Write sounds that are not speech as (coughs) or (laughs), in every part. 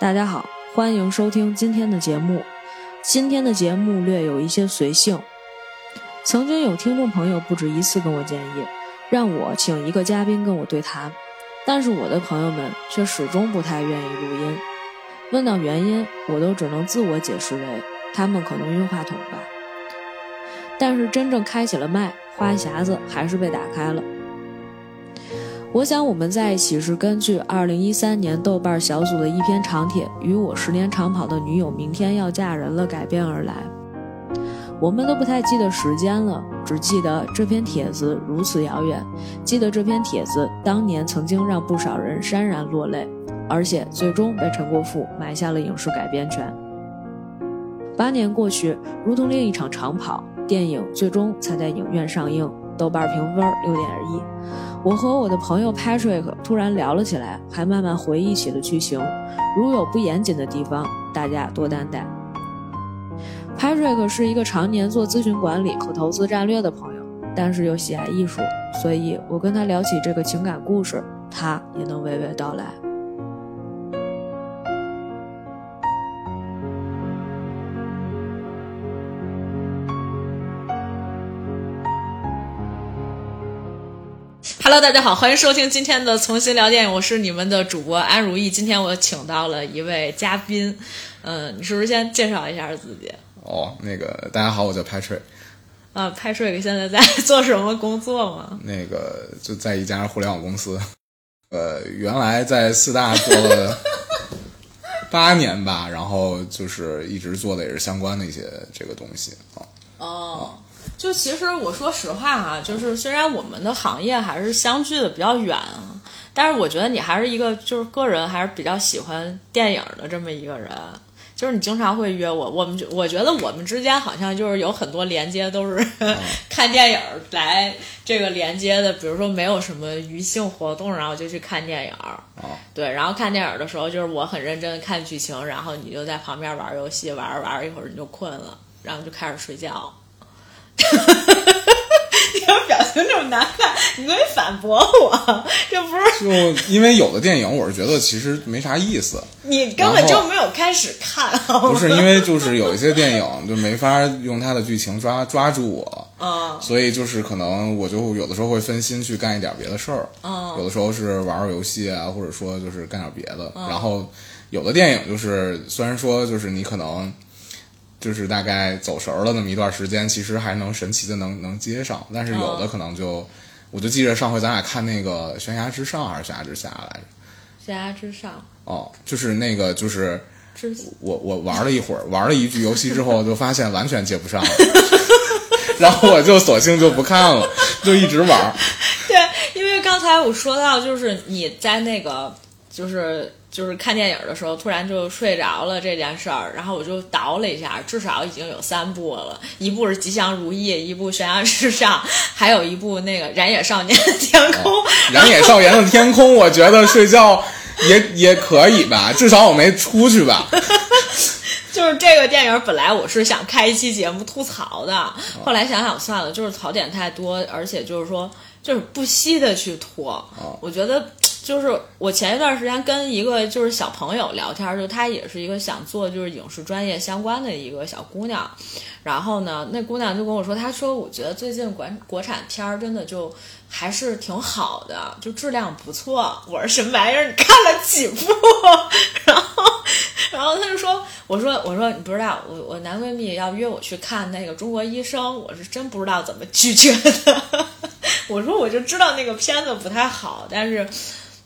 大家好，欢迎收听今天的节目。今天的节目略有一些随性。曾经有听众朋友不止一次跟我建议，让我请一个嘉宾跟我对谈，但是我的朋友们却始终不太愿意录音。问到原因，我都只能自我解释为他们可能晕话筒吧。但是真正开起了麦，话匣子还是被打开了。我想我们在一起是根据二零一三年豆瓣小组的一篇长帖“与我十年长跑的女友明天要嫁人了”改编而来。我们都不太记得时间了，只记得这篇帖子如此遥远，记得这篇帖子当年曾经让不少人潸然落泪，而且最终被陈国富买下了影视改编权。八年过去，如同另一场长跑，电影最终才在影院上映，豆瓣评分六点一。我和我的朋友 Patrick 突然聊了起来，还慢慢回忆起了剧情。如有不严谨的地方，大家多担待。Patrick 是一个常年做咨询管理和投资战略的朋友，但是又喜爱艺术，所以我跟他聊起这个情感故事，他也能娓娓道来。Hello，大家好，欢迎收听今天的重新聊电影，我是你们的主播安如意。今天我请到了一位嘉宾，嗯，你是不是先介绍一下自己？哦，那个大家好，我叫 Patrick。啊，Patrick 现在在做什么工作吗？那个就在一家互联网公司，呃，原来在四大做了 (laughs) 八年吧，然后就是一直做的也是相关的一些这个东西啊。哦。就其实我说实话哈，就是虽然我们的行业还是相距的比较远啊，但是我觉得你还是一个就是个人还是比较喜欢电影的这么一个人。就是你经常会约我，我们我觉得我们之间好像就是有很多连接都是 (laughs) 看电影来这个连接的。比如说没有什么娱性活动，然后就去看电影。对，然后看电影的时候就是我很认真的看剧情，然后你就在旁边玩游戏，玩着玩着一会儿你就困了，然后就开始睡觉。(laughs) 你要表情这么难看，你可以反驳我，这不是？就因为有的电影，我是觉得其实没啥意思。你根本就没有开始看。不是因为就是有一些电影就没法用它的剧情抓抓住我，嗯，所以就是可能我就有的时候会分心去干一点别的事儿，嗯，有的时候是玩玩游戏啊，或者说就是干点别的。然后有的电影就是虽然说就是你可能。就是大概走神儿了那么一段时间，其实还能神奇的能能接上，但是有的可能就，我就记着上回咱俩看那个《悬崖之上》还是《悬崖之下》来着，《悬崖之上》哦，就是那个就是，我我玩了一会儿，玩了一局游戏之后，就发现完全接不上了，(laughs) 然后我就索性就不看了，就一直玩。对，因为刚才我说到，就是你在那个就是。就是看电影的时候突然就睡着了这件事儿，然后我就倒了一下，至少已经有三部了，一部是《吉祥如意》，一部《悬崖之上》，还有一部那个《燃野少年的天空》。(laughs) 燃野少年的天空，我觉得睡觉也也可以吧，至少我没出去吧。(laughs) 就是这个电影本来我是想开一期节目吐槽的，后来想想算了，就是槽点太多，而且就是说就是不惜的去拖，我觉得。就是我前一段时间跟一个就是小朋友聊天，就她也是一个想做就是影视专业相关的一个小姑娘，然后呢，那姑娘就跟我说，她说我觉得最近国国产片儿真的就还是挺好的，就质量不错。我说什么玩意儿？你看了几部？(laughs) 然后，然后她就说，我说我说你不知道，我我男闺蜜要约我去看那个《中国医生》，我是真不知道怎么拒绝的。(laughs) 我说我就知道那个片子不太好，但是。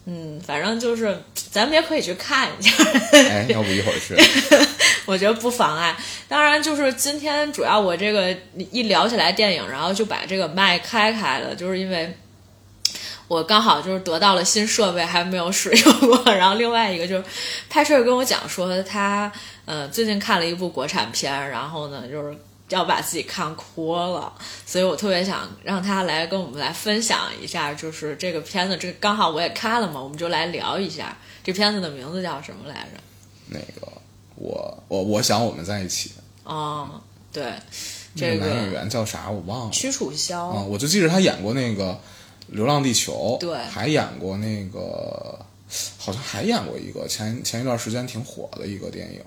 嗯，反正就是咱们也可以去看一下。哎，要不一会儿去？(laughs) 我觉得不妨碍。当然，就是今天主要我这个一聊起来电影，然后就把这个麦开开了，就是因为我刚好就是得到了新设备，还没有使用过。然后另外一个就是拍摄跟我讲说，他呃最近看了一部国产片，然后呢就是。要把自己看哭了，所以我特别想让他来跟我们来分享一下，就是这个片子，这刚好我也看了嘛，我们就来聊一下这片子的名字叫什么来着？那个，我我我想我们在一起。哦，对，这个男演员叫啥我忘了，屈楚萧。嗯，我就记着他演过那个《流浪地球》，对，还演过那个《好像还演过一个前前一段时间挺火的一个电影。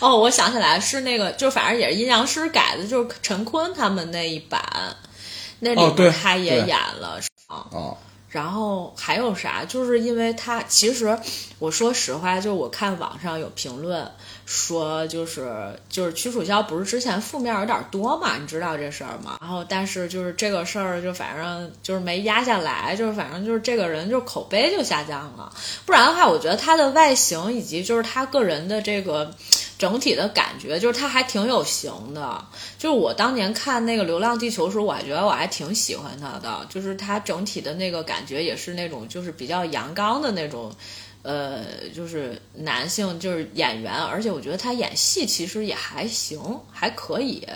哦，我想起来是那个，就反正也是阴阳师改的，就是陈坤他们那一版，那里面他也演了，是吗？啊，然后还有啥？就是因为他其实我说实话，就是我看网上有评论说，就是就是曲楚萧不是之前负面有点多嘛，你知道这事儿吗？然后但是就是这个事儿就反正就是没压下来，就是反正就是这个人就口碑就下降了。不然的话，我觉得他的外形以及就是他个人的这个整体的感觉，就是他还挺有型的。就是我当年看那个《流浪地球》的时候，我还觉得我还挺喜欢他的，就是他整体的那个感觉也是那种就是比较阳刚的那种。呃，就是男性，就是演员，而且我觉得他演戏其实也还行，还可以，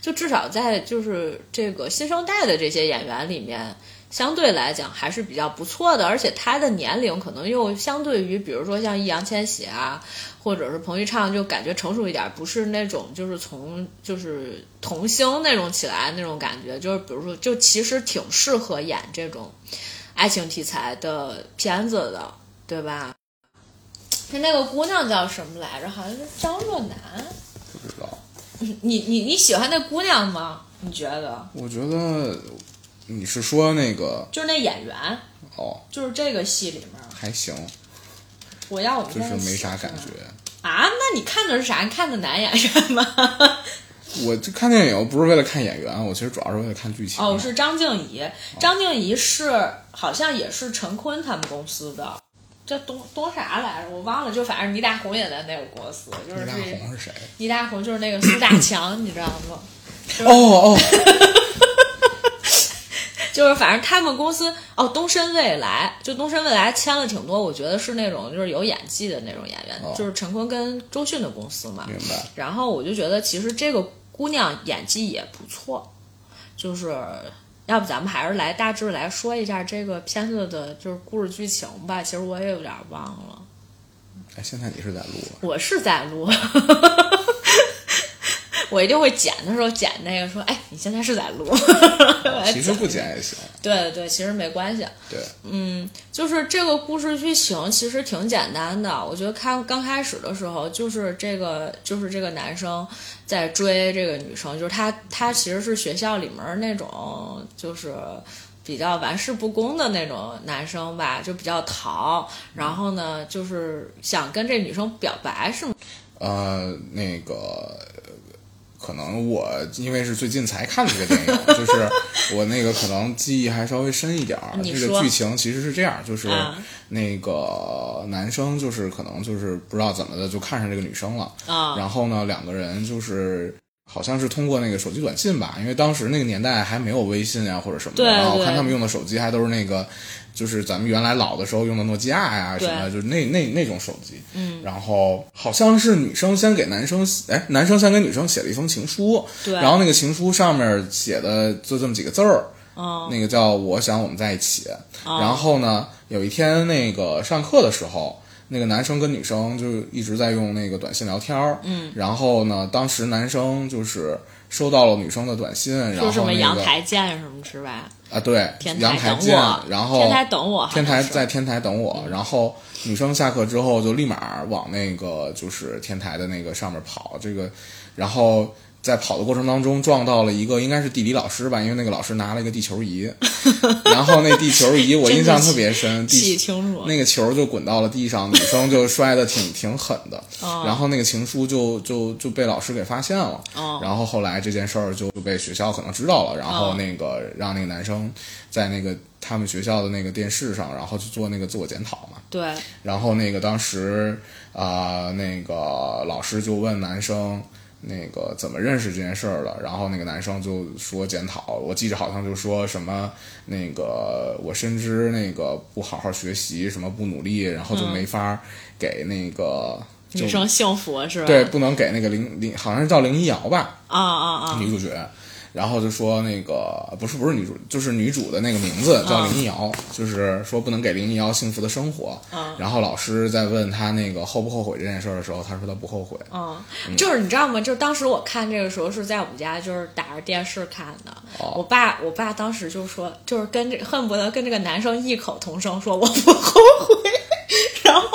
就至少在就是这个新生代的这些演员里面，相对来讲还是比较不错的，而且他的年龄可能又相对于，比如说像易烊千玺啊，或者是彭昱畅，就感觉成熟一点，不是那种就是从就是童星那种起来那种感觉，就是比如说，就其实挺适合演这种爱情题材的片子的，对吧？他那个姑娘叫什么来着？好像是张若楠。不知道。你你你喜欢那姑娘吗？你觉得？我觉得你是说那个就是那演员，哦，就是这个戏里面，还行，我要我们就是没啥感觉。啊？那你看的是啥？你看的男演员吗？(laughs) 我这看电影不是为了看演员，我其实主要是为了看剧情。哦，是张静怡。张静怡是好像也是陈坤他们公司的，叫东东啥来着？我忘了。就反正倪大红也在那个公司，就是倪大红是谁？倪大红就是那个苏大强，你知道吗？哦哦，(laughs) (laughs) 就是反正他们公司哦，东深未来就东深未来签了挺多，我觉得是那种就是有演技的那种演员，哦就是陈坤跟周迅的公司嘛。明白。然后我就觉得其实这个姑娘演技也不错，就是要不咱们还是来大致来说一下这个片子的就是故事剧情吧。其实我也有点忘了，哎，现在你是在录啊？我是在录。我一定会剪的时候剪那个说，哎，你现在是在录。其实不剪也行。对对，其实没关系。对，嗯，就是这个故事剧情其实挺简单的。我觉得看刚开始的时候，就是这个就是这个男生在追这个女生，就是他他其实是学校里面那种就是比较玩世不恭的那种男生吧，就比较淘。然后呢，就是想跟这女生表白，是吗？呃，那个可能我因为是最近才看这个电影，(laughs) 就是我那个可能记忆还稍微深一点儿。这个剧情其实是这样，就是啊那个男生就是可能就是不知道怎么的就看上这个女生了，啊、然后呢，两个人就是。好像是通过那个手机短信吧，因为当时那个年代还没有微信啊或者什么的，对然后我看他们用的手机还都是那个，就是咱们原来老的时候用的诺基亚呀、什么就是那那那种手机。嗯，然后好像是女生先给男生，哎，男生先给女生写了一封情书，对。然后那个情书上面写的就这么几个字儿，嗯，那个叫“我想我们在一起”。然后呢，有一天那个上课的时候，那个男生跟女生就一直在用那个短信聊天儿。嗯，然后呢，当时男生就是收到了女生的短信，然后说什么那个阳台见什么是吧？啊，对，天阳台见然后天台等我，天台在天台等我，然后女生下课之后就立马往那个就是天台的那个上面跑，这个，然后在跑的过程当中撞到了一个应该是地理老师吧，因为那个老师拿了一个地球仪，(laughs) 然后那地球仪我印象特别深，记地清楚。那个球就滚到了地上，女生就摔得挺挺狠的，(laughs) 哦然后那个情书就就就被老师给发现了，哦然后后来这件事儿就被学校可能知道了，然后哦那个让那个男生在那个他们学校的那个电视上，然后去做那个自我检讨嘛，对，然后那个当时啊、呃那个老师就问男生。那个怎么认识这件事儿了？然后那个男生就说检讨，我记着好像就说什么那个我深知那个不好好学习，什么不努力，然后就没法给那个、就女生幸福是吧？对，不能给那个林林好像是叫林一瑶吧，啊啊啊！女主角。然后就说那个不是不是女主，就是女主的那个名字叫林忆瑶，就是说不能给林忆瑶幸福的生活。然后老师在问她那个后不后悔这件事儿的时候，她说她不后悔。嗯，就是你知道吗？就是当时我看这个时候是在我们家，就是打着电视看的。我爸，我爸当时就说，就是跟这恨不得跟这个男生异口同声说我不后悔。(laughs) 然后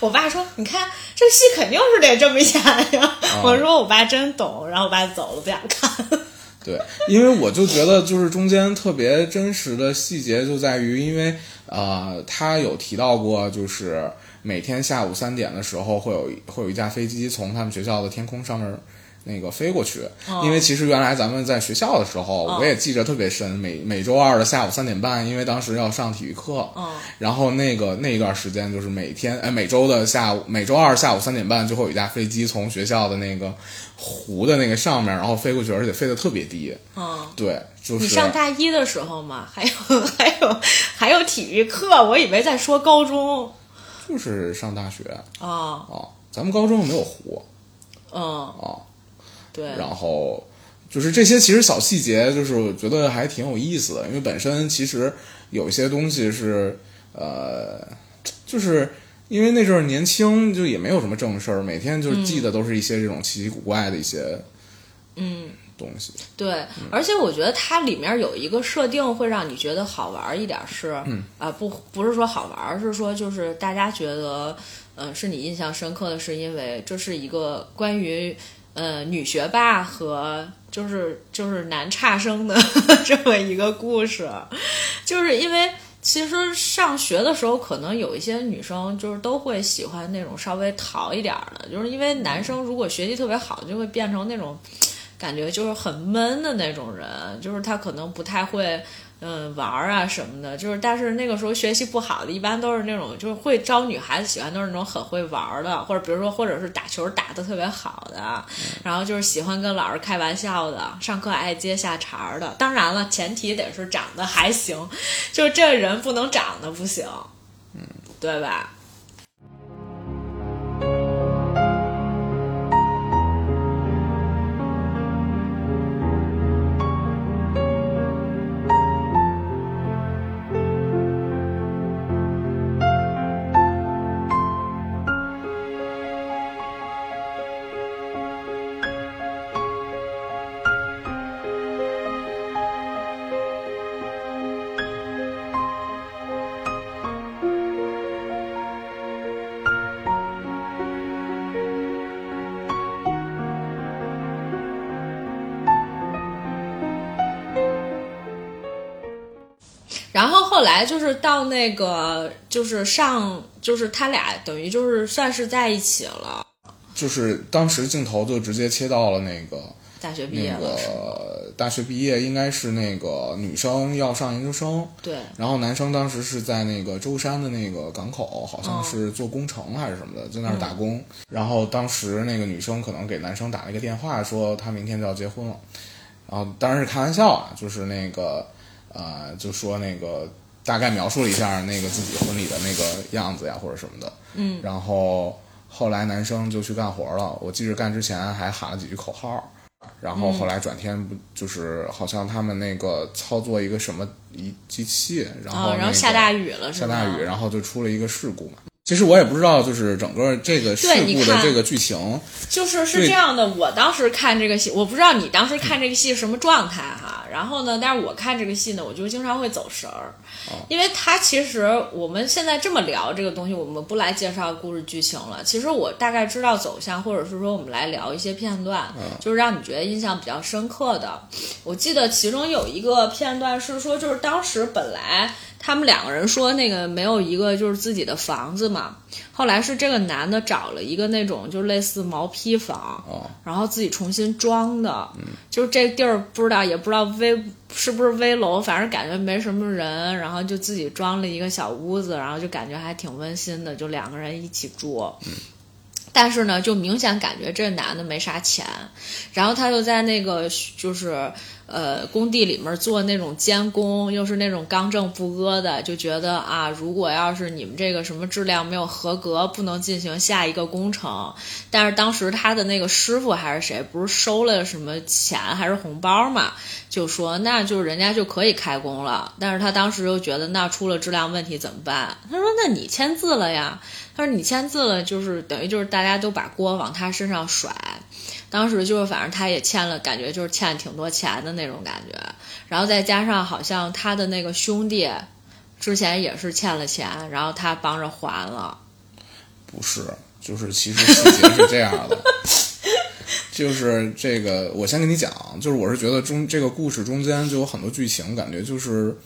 我爸说，你看这戏肯定是得这么演呀。我说我爸真懂。然后我爸走了，不想看。对，因为我就觉得，就是中间特别真实的细节就在于，因为呃，他有提到过，就是每天下午三点的时候，会有会有一架飞机从他们学校的天空上面。那个飞过去，因为其实原来咱们在学校的时候，我也记着特别深。每每周二的下午三点半，因为当时要上体育课，然后那个那一段时间就是每天哎每周的下午，每周二下午三点半就会有一架飞机从学校的那个湖的那个上面，然后飞过去，而且飞得特别低。嗯，对，就是。你上大一的时候嘛，还有 (laughs) 还有还有体育课，我以为在说高中，就是上大学。啊啊，咱们高中没有湖，嗯啊。对，然后就是这些，其实小细节，就是我觉得还挺有意思的。因为本身其实有一些东西是，呃，就是因为那阵儿年轻，就也没有什么正事儿，每天就是记得都是一些这种奇奇古怪的一些，嗯，东西。对，而且我觉得它里面有一个设定会让你觉得好玩一点，是，啊，不，不是说好玩，是说就是大家觉得，嗯，是你印象深刻的是因为这是一个关于。呃，女学霸和就是就是男差生的 (laughs) 这么一个故事，就是因为其实上学的时候，可能有一些女生就是都会喜欢那种稍微淘一点的，就是因为男生如果学习特别好，就会变成那种感觉就是很闷的那种人，就是他可能不太会。嗯，玩儿啊什么的，就是，但是那个时候学习不好的，一般都是那种就是会招女孩子喜欢，都是那种很会玩儿的，或者比如说，或者是打球打的特别好的，然后就是喜欢跟老师开玩笑的，上课爱接下茬儿的。当然了，前提得是长得还行，就是这人不能长得不行，嗯，对吧？来就是到那个，就是上，就是他俩等于就是算是在一起了。就是当时镜头就直接切到了那个大学毕业了，那个大学毕业应该是那个女生要上研究生，对。然后男生当时是在那个舟山的那个港口，好像是做工程还是什么的，在那儿打工。然后当时那个女生可能给男生打了一个电话，说她明天就要结婚了。然后当然是开玩笑啊，就是那个。呃，就说那个大概描述了一下那个自己婚礼的那个样子呀，或者什么的。嗯。然后后来男生就去干活了，我记着干之前还喊了几句口号。然后后来转天不就是好像他们那个操作一个什么一机器，然后然后下大雨了，下大雨，然后就出了一个事故嘛。其实我也不知道，就是整个这个事故的这个剧情，就是是这样的。我当时看这个戏，我不知道你当时看这个戏什么状态哈。然后呢，但是我看这个戏呢，我就经常会走神儿，因为它其实我们现在这么聊这个东西，我们不来介绍故事剧情了。其实我大概知道走向，或者是说我们来聊一些片段，就是让你觉得印象比较深刻的。我记得其中有一个片段是说，就是当时本来。他们两个人说那个没有一个就是自己的房子嘛，后来是这个男的找了一个那种就类似毛坯房，然后自己重新装的，就是这地儿不知道也不知道危是不是危楼，反正感觉没什么人，然后就自己装了一个小屋子，然后就感觉还挺温馨的，就两个人一起住。但是呢，就明显感觉这男的没啥钱，然后他就在那个就是呃工地里面做那种监工，又是那种刚正不阿的，就觉得啊，如果要是你们这个什么质量没有合格，不能进行下一个工程。但是当时他的那个师傅还是谁，不是收了什么钱还是红包嘛，就说那就是人家就可以开工了。但是他当时又觉得那出了质量问题怎么办？他说那你签字了呀。他说：“你签字了，就是等于就是大家都把锅往他身上甩。当时就是反正他也欠了，感觉就是欠挺多钱的那种感觉。然后再加上好像他的那个兄弟之前也是欠了钱，然后他帮着还了。不是，就是其实细节是这样的，(laughs) 就是这个我先跟你讲，就是我是觉得中这个故事中间就有很多剧情，感觉就是。”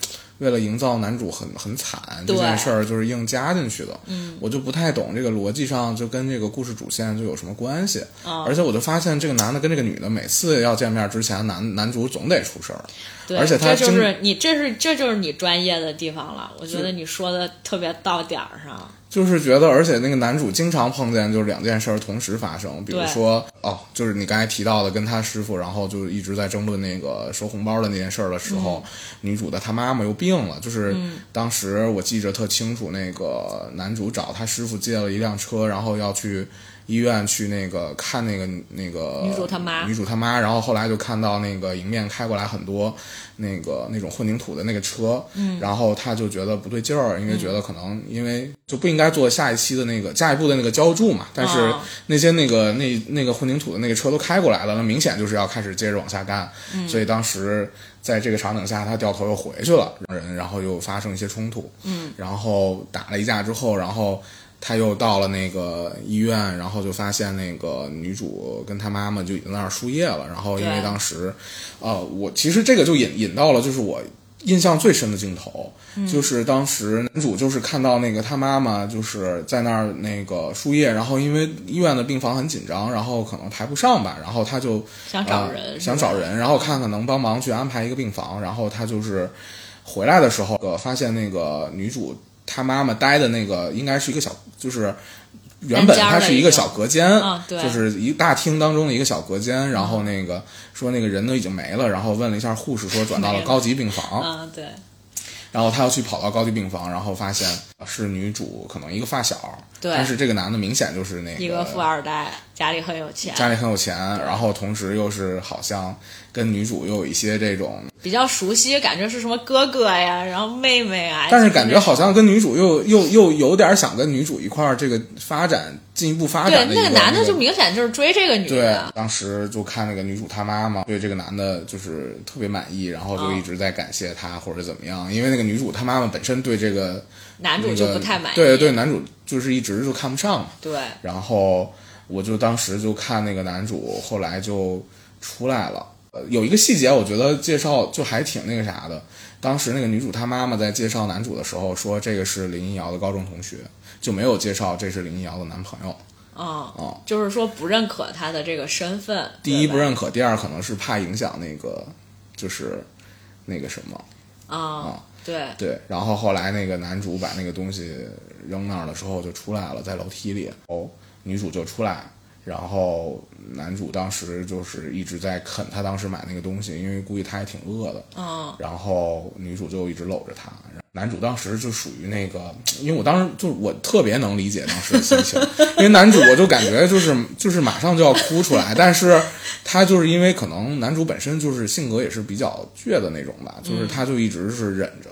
为了营造男主很很惨这件事儿，就是硬加进去的。嗯，我就不太懂这个逻辑上就跟这个故事主线就有什么关系。而且我就发现这个男的跟这个女的每次要见面之前，男男主总得出事儿。对，而且他就是你，这是这就是你专业的地方了。我觉得你说的特别到点儿上。就是觉得，而且那个男主经常碰见就是两件事同时发生，比如说哦，就是你刚才提到的跟他师傅，然后就一直在争论那个收红包的那件事的时候，女主的他妈妈又病了，就是当时我记着特清楚，那个男主找他师傅借了一辆车，然后要去。医院去那个看那个那个女主他妈，女主他妈，然后后来就看到那个迎面开过来很多那个那种混凝土的那个车，嗯，然后他就觉得不对劲儿，因为觉得可能因为就不应该做下一期的那个下一步的那个浇筑嘛，但是那些那个那那个混凝土的那个车都开过来了，那明显就是要开始接着往下干，所以当时在这个场景下，他掉头又回去了，人然后又发生一些冲突，嗯，然后打了一架之后，然后。他又到了那个医院，然后就发现那个女主跟她妈妈就已经在那儿输液了。然后因为当时，呃，我其实这个就引引到了，就是我印象最深的镜头，就是当时男主就是看到那个他妈妈就是在那儿那个输液，然后因为医院的病房很紧张，然后可能排不上吧，然后他就想找人，想找人，然后看看能帮忙去安排一个病房。然后他就是回来的时候，呃，发现那个女主。她妈妈待的那个应该是一个小，就是原本它是一个小隔间，就是一大厅当中的一个小隔间。然后那个说那个人都已经没了，然后问了一下护士，说转到了高级病房。啊，对。然后他要去跑到高级病房，然后发现是女主可能一个发小，但是这个男的明显就是那个一个富二代，家里很有钱，家里很有钱，然后同时又是好像跟女主又有一些这种比较熟悉，感觉是什么哥哥呀，然后妹妹啊，但是感觉好像跟女主又又又有点想跟女主一块儿这个发展。进一步发展对那个男的就明显就是追这个女的。对，当时就看那个女主她妈妈对这个男的就是特别满意，然后就一直在感谢他或者怎么样。因为那个女主她妈妈本身对这个男主就不太满意。对对，男主就是一直就看不上嘛。对。然后我就当时就看那个男主后来就出来了。呃，有一个细节我觉得介绍就还挺那个啥的。当时那个女主她妈妈在介绍男主的时候说，这个是林一瑶的高中同学。就没有介绍这是林一瑶的男朋友，啊啊，就是说不认可他的这个身份。第一不认可，第二可能是怕影响那个，就是那个什么啊，对对。然后后来那个男主把那个东西扔那儿的时候就出来了，在楼梯里，哦，女主就出来，然后男主当时就是一直在啃他当时买那个东西，因为估计他也挺饿的，嗯，然后女主就一直搂着他。男主当时就属于那个，因为我当时就我特别能理解当时的心情，因为男主我就感觉就是就是马上就要哭出来，但是他就是因为可能男主本身就是性格也是比较倔的那种吧，就是他就一直是忍着。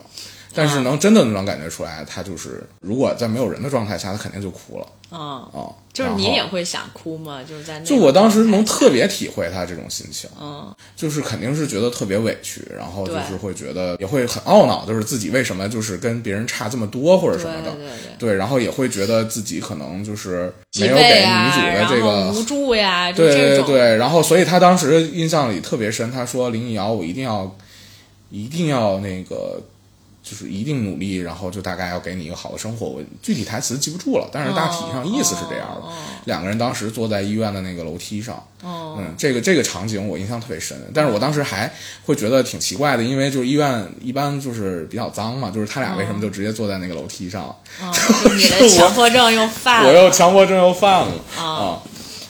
但是能真的能感觉出来，他就是如果在没有人的状态下，他肯定就哭了。嗯嗯，就是你也会想哭吗？就是在就我当时能特别体会他这种心情。嗯，就是肯定是觉得特别委屈，然后就是会觉得也会很懊恼，就是自己为什么就是跟别人差这么多或者什么的。对对对。对，然后也会觉得自己可能就是没有给女主的这个无助呀。对对对，然后所以他当时印象里特别深，他说林忆瑶，我一定要一定要那个。就是一定努力，然后就大概要给你一个好的生活。我具体台词记不住了，但是大体上意思是这样的。两个人当时坐在医院的那个楼梯上。哦，嗯，这个这个场景我印象特别深，但是我当时还会觉得挺奇怪的，因为就是医院一般就是比较脏嘛，就是他俩为什么就直接坐在那个楼梯上？哦 (laughs) 就你的强迫症又犯了。我又强迫症又犯了啊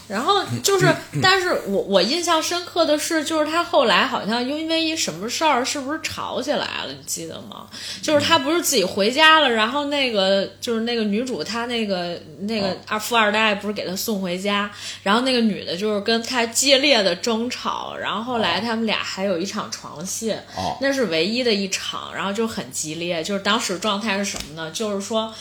然后就是，但是我我印象深刻的是，就是他后来好像因为一什么事儿，是不是吵起来了？你记得吗？就是他不是自己回家了，然后那个就是那个女主，她那个那个二富二代不是给她送回家，然后那个女的就是跟他激烈的争吵，然后后来他们俩还有一场床戏，哦那是唯一的一场，然后就很激烈，就是当时状态是什么呢？就是说。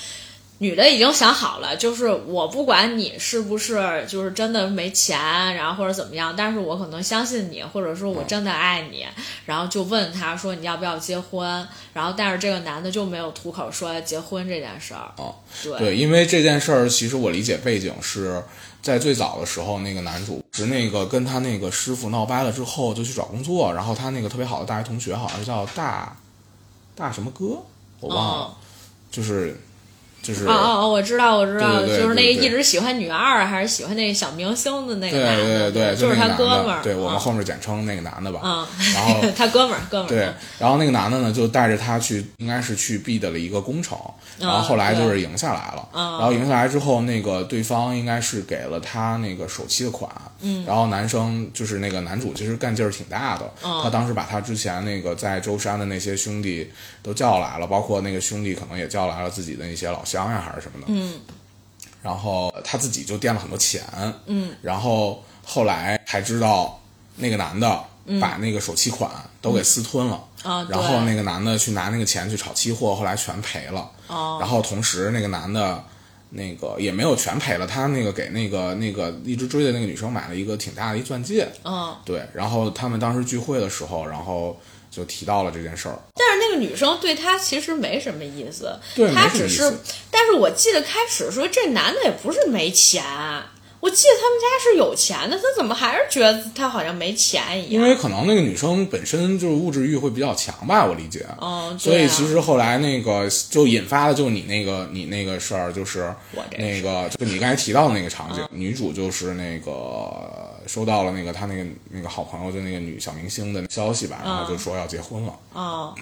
女的已经想好了，就是我不管你是不是就是真的没钱，然后或者怎么样，但是我可能相信你，或者说我真的爱你，然后就问他说你要不要结婚，然后但是这个男的就没有吐口说结婚这件事儿。哦，对对，因为这件事儿，其实我理解背景是在最早的时候，那个男主是那个跟他那个师傅闹掰了之后，就去找工作，然后他那个特别好的大学同学好像是叫大大什么哥，我忘了，哦就是就是哦哦哦，我知道，我知道，对对对就是那一直喜欢女二，还是喜欢那个小明星的那个对男的，对对，就是他哥们儿。对我们嗯后面简称那个男的吧。嗯，然后 (laughs) 他哥们儿，哥们儿。对，然后那个男的呢，就带着他去，应该是去 B 的了一个工程，然后后来就是赢下来了，嗯然后赢下来之后，那个对方应该是给了他那个首期的款，嗯，然后男生就是那个男主其实干劲儿挺大的，嗯他当时把他之前那个在舟山的那些兄弟都叫来了，包括那个兄弟可能也叫来了自己的一些老乡呀还是什么的，嗯。然后他自己就垫了很多钱，嗯，然后后来才知道那个男的把那个首期款都给私吞了，啊，然后那个男的去拿那个钱去炒期货，后来全赔了。哦。然后同时那个男的，那个也没有全赔了，他那个给那个那个一直追的那个女生买了一个挺大的一钻戒。嗯，对，然后他们当时聚会的时候，然后就提到了这件事儿。但是那个女生对他其实没什么意思，对他只是但是我记得开始说这男的也不是没钱，我记得他们家是有钱的，他怎么还是觉得他好像没钱一样？因为可能那个女生本身就是物质欲会比较强吧，我理解。嗯，所以其实后来那个就引发的就你那个你那个事儿，就是我那个就你刚才提到的那个场景，女主就是那个收到了那个他那个那个好朋友就那个女小明星的消息吧，然后就说要结婚了，哦。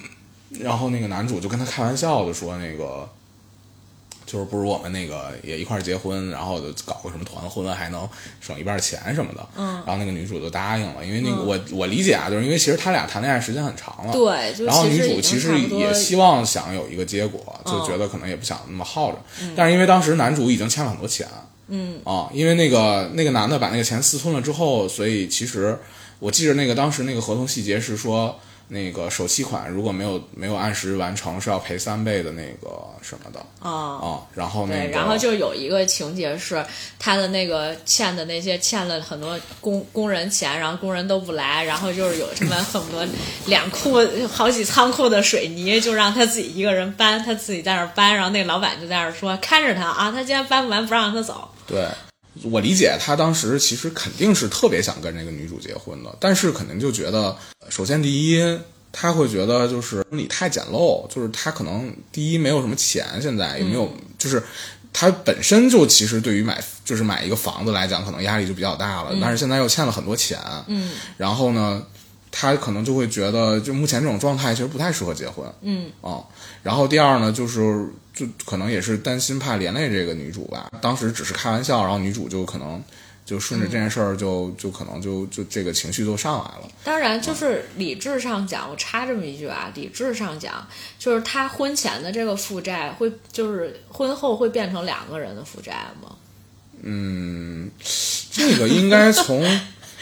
然后那个男主就跟他开玩笑的说那个。就是不如我们那个也一块儿结婚，然后就搞个什么团婚，还能省一半钱什么的。嗯，然后那个女主就答应了，因为那个、我我理解啊，就是因为其实他俩谈恋爱时间很长了，对，就然后女主其实也希望想有一个结果，就嗯。觉得可能也不想那么耗着，但是因为当时男主已经欠了很多钱，嗯啊，因为那个那个男的把那个钱私吞了之后，所以其实我记得那个当时那个合同细节是说，那个首期款如果没有没有按时完成，是要赔三倍的那个什么的哦。啊，然后那对，个然后就有一个情节是他的那个欠的那些欠了很多工工人钱，然后工人都不来，然后就是有什么很多两库好几仓库的水泥，就让他自己一个人搬，他自己在那儿搬，然后那个老板就在那儿说看着他啊，他今天搬不完不让他走。对，我理解他当时其实肯定是特别想跟这个女主结婚的，但是肯定就觉得，首先第一，他会觉得就是你太简陋，就是他可能第一没有什么钱，现在也没有，就是他本身就其实对于买就是买一个房子来讲，可能压力就比较大了，但是现在又欠了很多钱，嗯。然后呢。他可能就会觉得，就目前这种状态其实不太适合结婚，嗯啊、然后第二呢，就是就可能也是担心怕连累这个女主吧。当时只是开玩笑，然后女主就可能就顺着这件事儿就、就可能就就这个情绪就上来了。当然，就是理智上讲，我插这么一句啊，理智上讲，就是他婚前的这个负债会，就是婚后会变成两个人的负债吗？嗯这个应该从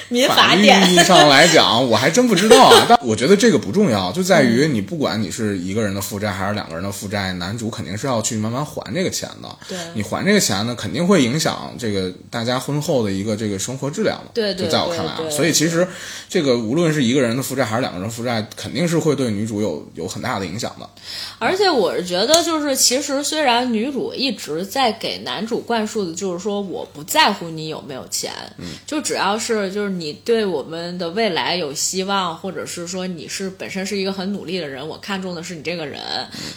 民法律法意义上来讲，我还真不知道啊。但我觉得这个不重要，就在于你不管你是一个人的负债还是两个人的负债，男主肯定是要去慢慢还这个钱的。对你还这个钱呢，肯定会影响这个大家婚后的一个这个生活质量的。对对就在我看来所以其实这个无论是一个人的负债还是两个人负债，肯定是会对女主有有很大的影响的。而且我是觉得，就是其实虽然女主一直在给男主灌输的，就是说我不在乎你有没有钱，就只要是就是你对我们的未来有希望，或者是说你是本身是一个很努力的人，我看中的是你这个人，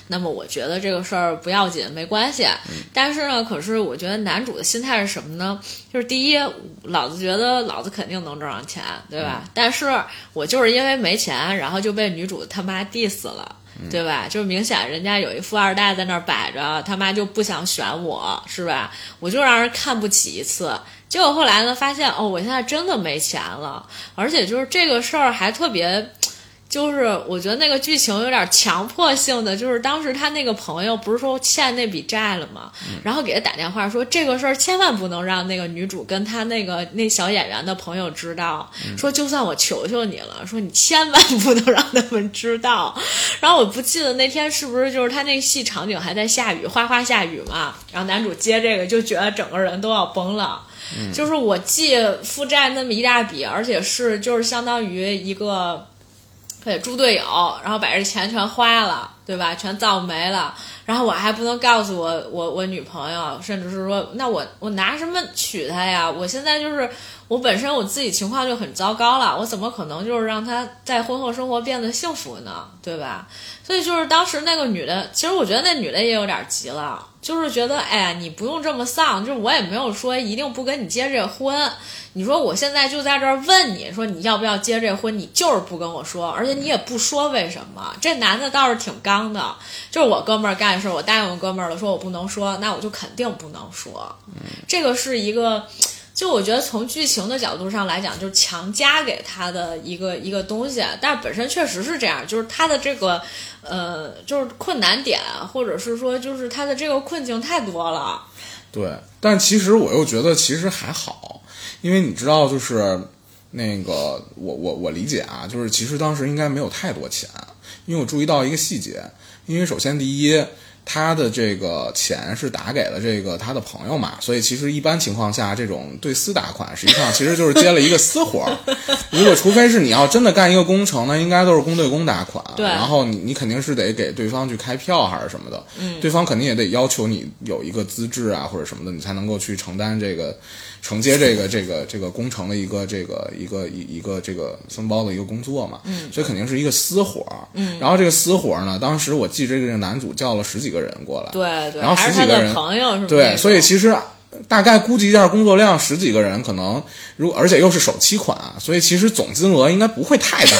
那么我觉得这个事儿不要紧，没关系。但是呢，可是我觉得男主的心态是什么呢？就是第一，老子觉得老子肯定能挣上钱，对吧？但是我就是因为没钱，然后就被女主他妈 diss 了。对吧？就是明显人家有一富二代在那儿摆着，他妈就不想选我，是吧？我就让人看不起一次。结果后来呢，发现哦，我现在真的没钱了，而且就是这个事儿还特别。就是我觉得那个剧情有点强迫性的，就是当时他那个朋友不是说欠那笔债了吗？然后给他打电话说这个事儿千万不能让那个女主跟他那个那小演员的朋友知道，说就算我求求你了，说你千万不能让他们知道。然后我不记得那天是不是就是他那戏场景还在下雨，哗哗下雨嘛。然后男主接这个就觉得整个人都要崩了，就是我既负债那么一大笔，而且是就是相当于一个。对，猪队友，然后把这钱全花了，对吧？全造没了，然后我还不能告诉我我我女朋友，甚至是说，那我我拿什么娶她呀？我现在就是我本身我自己情况就很糟糕了，我怎么可能就是让她在婚后生活变得幸福呢？对吧？所以就是当时那个女的，其实我觉得那女的也有点急了，就是觉得，哎呀，你不用这么丧，就是我也没有说一定不跟你结这婚。你说我现在就在这儿问你说你要不要结这婚，你就是不跟我说，而且你也不说为什么。这男的倒是挺刚的，就是我哥们儿干事，我答应我哥们儿了，说我不能说，那我就肯定不能说。这个是一个，就我觉得从剧情的角度上来讲，就是强加给他的一个一个东西，但是本身确实是这样，就是他的这个呃，就是困难点，或者是说就是他的这个困境太多了。对，但其实我又觉得其实还好。因为你知道，就是那个我我我理解啊，就是其实当时应该没有太多钱，因为我注意到一个细节，因为首先第一。他的这个钱是打给了这个他的朋友嘛，所以其实一般情况下，这种对私打款实际上其实就是接了一个私活儿。(laughs) 如果除非是你要真的干一个工程，那应该都是公对公打款。对。然后你你肯定是得给对方去开票还是什么的。嗯。对方肯定也得要求你有一个资质啊或者什么的，你才能够去承担这个承接这个这个这个工程的一个这个一个一一个这个分包的一个工作嘛。嗯。所以肯定是一个私活儿。嗯。然后这个私活儿呢，当时我记这个男主叫了十几个。人过来，对对，然后十几个人，朋友是对，所以其实大概估计一下工作量，十几个人可能，如而且又是首期款，所以其实总金额应该不会太大。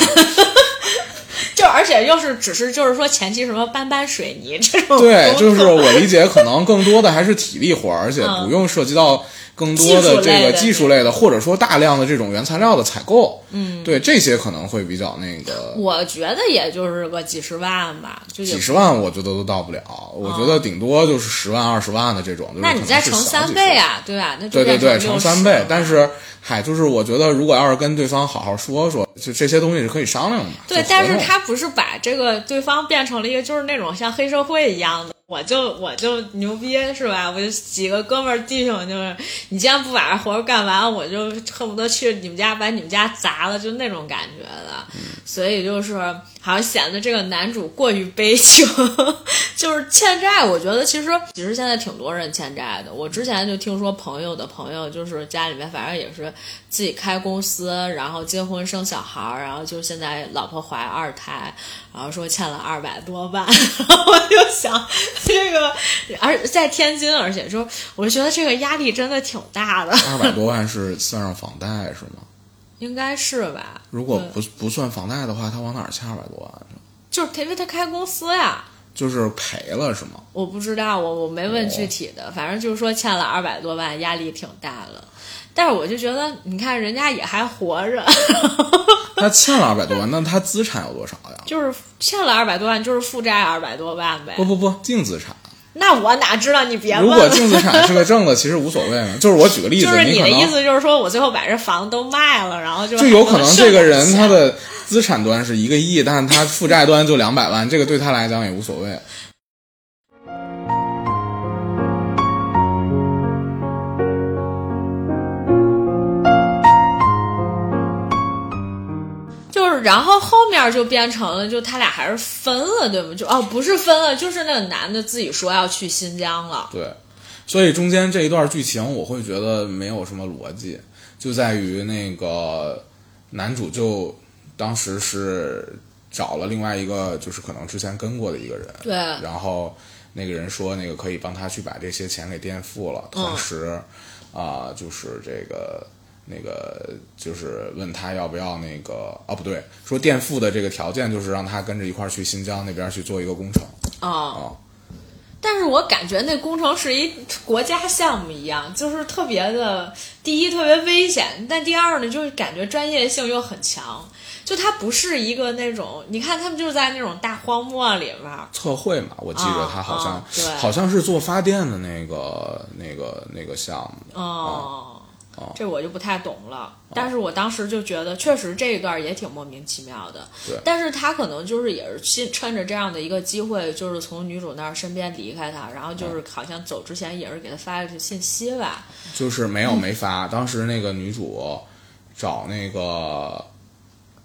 (laughs) 就而且又是只是就是说前期什么搬搬水泥这种，对，就是我理解可能更多的还是体力活，而且不用涉及到。更多的这个技术类的，或者说大量的这种原材料的采购，嗯，对这些可能会比较那个。我觉得也就是个几十万吧，就几十万，我觉得都到不了。我觉得顶多就是十万、二十万的这种。那你再乘三倍啊，对吧？那对对对，乘三倍。但是，嗨，就是我觉得，如果要是跟对方好好说说，就这些东西是可以商量的。对，但是他不是把这个对方变成了一个就是那种像黑社会一样的。我就我就牛逼是吧？我就几个哥们儿弟兄，就是你今天不把这活儿干完，我就恨不得去你们家把你们家砸了，就那种感觉的。所以就是好像显得这个男主过于悲情，(laughs) 就是欠债。我觉得其实其实现在挺多人欠债的。我之前就听说朋友的朋友，就是家里面反正也是自己开公司，然后结婚生小孩儿，然后就现在老婆怀二胎，然后说欠了二百多万。(laughs) 我就想。这个，而在天津，而且说，我就觉得这个压力真的挺大的。二百多万是算上房贷是吗？应该是吧。如果不不算房贷的话，他往哪儿欠二百多万？就是因为他开公司呀。就是赔了是吗？我不知道，我我没问具体的，反正就是说欠了二百多万，压力挺大的。但是我就觉得，你看人家也还活着。(laughs) 他欠了二百多万，那他资产有多少呀？(laughs) 就是欠了二百多万，就是负债二百多万呗。不不不，净资产。那我哪知道？你别问。如果净资产是个正的，其实无所谓嘛。就是我举个例子，就是你的意思就是说我最后把这房子都卖了，然后就就有可能这个人他的资产端是一个亿，但是他负债端就两百万，这个对他来讲也无所谓。然后后面就变成了，就他俩还是分了，对吗？就哦，不是分了，就是那个男的自己说要去新疆了。对，所以中间这一段剧情我会觉得没有什么逻辑，就在于那个男主就当时是找了另外一个就是可能之前跟过的一个人，对然后那个人说那个可以帮他去把这些钱给垫付了，同时啊、就是这个。那个就是问他要不要那个哦不对，说垫付的这个条件就是让他跟着一块儿去新疆那边去做一个工程。哦。但是我感觉那工程是一国家项目一样，就是特别的，第一特别危险，但第二呢，就是感觉专业性又很强。就它不是一个那种，你看他们就是在那种大荒漠里面儿，测绘嘛，我记得他好像、好像是做发电的那个那个那个项目。哦，这我就不太懂了。但是我当时就觉得，确实这一段也挺莫名其妙的。对但是他可能就是也是趁趁着这样的一个机会，就是从女主那儿身边离开他，然后就是好像走之前也是给他发了个信息吧。就是没有没发，当时那个女主找那个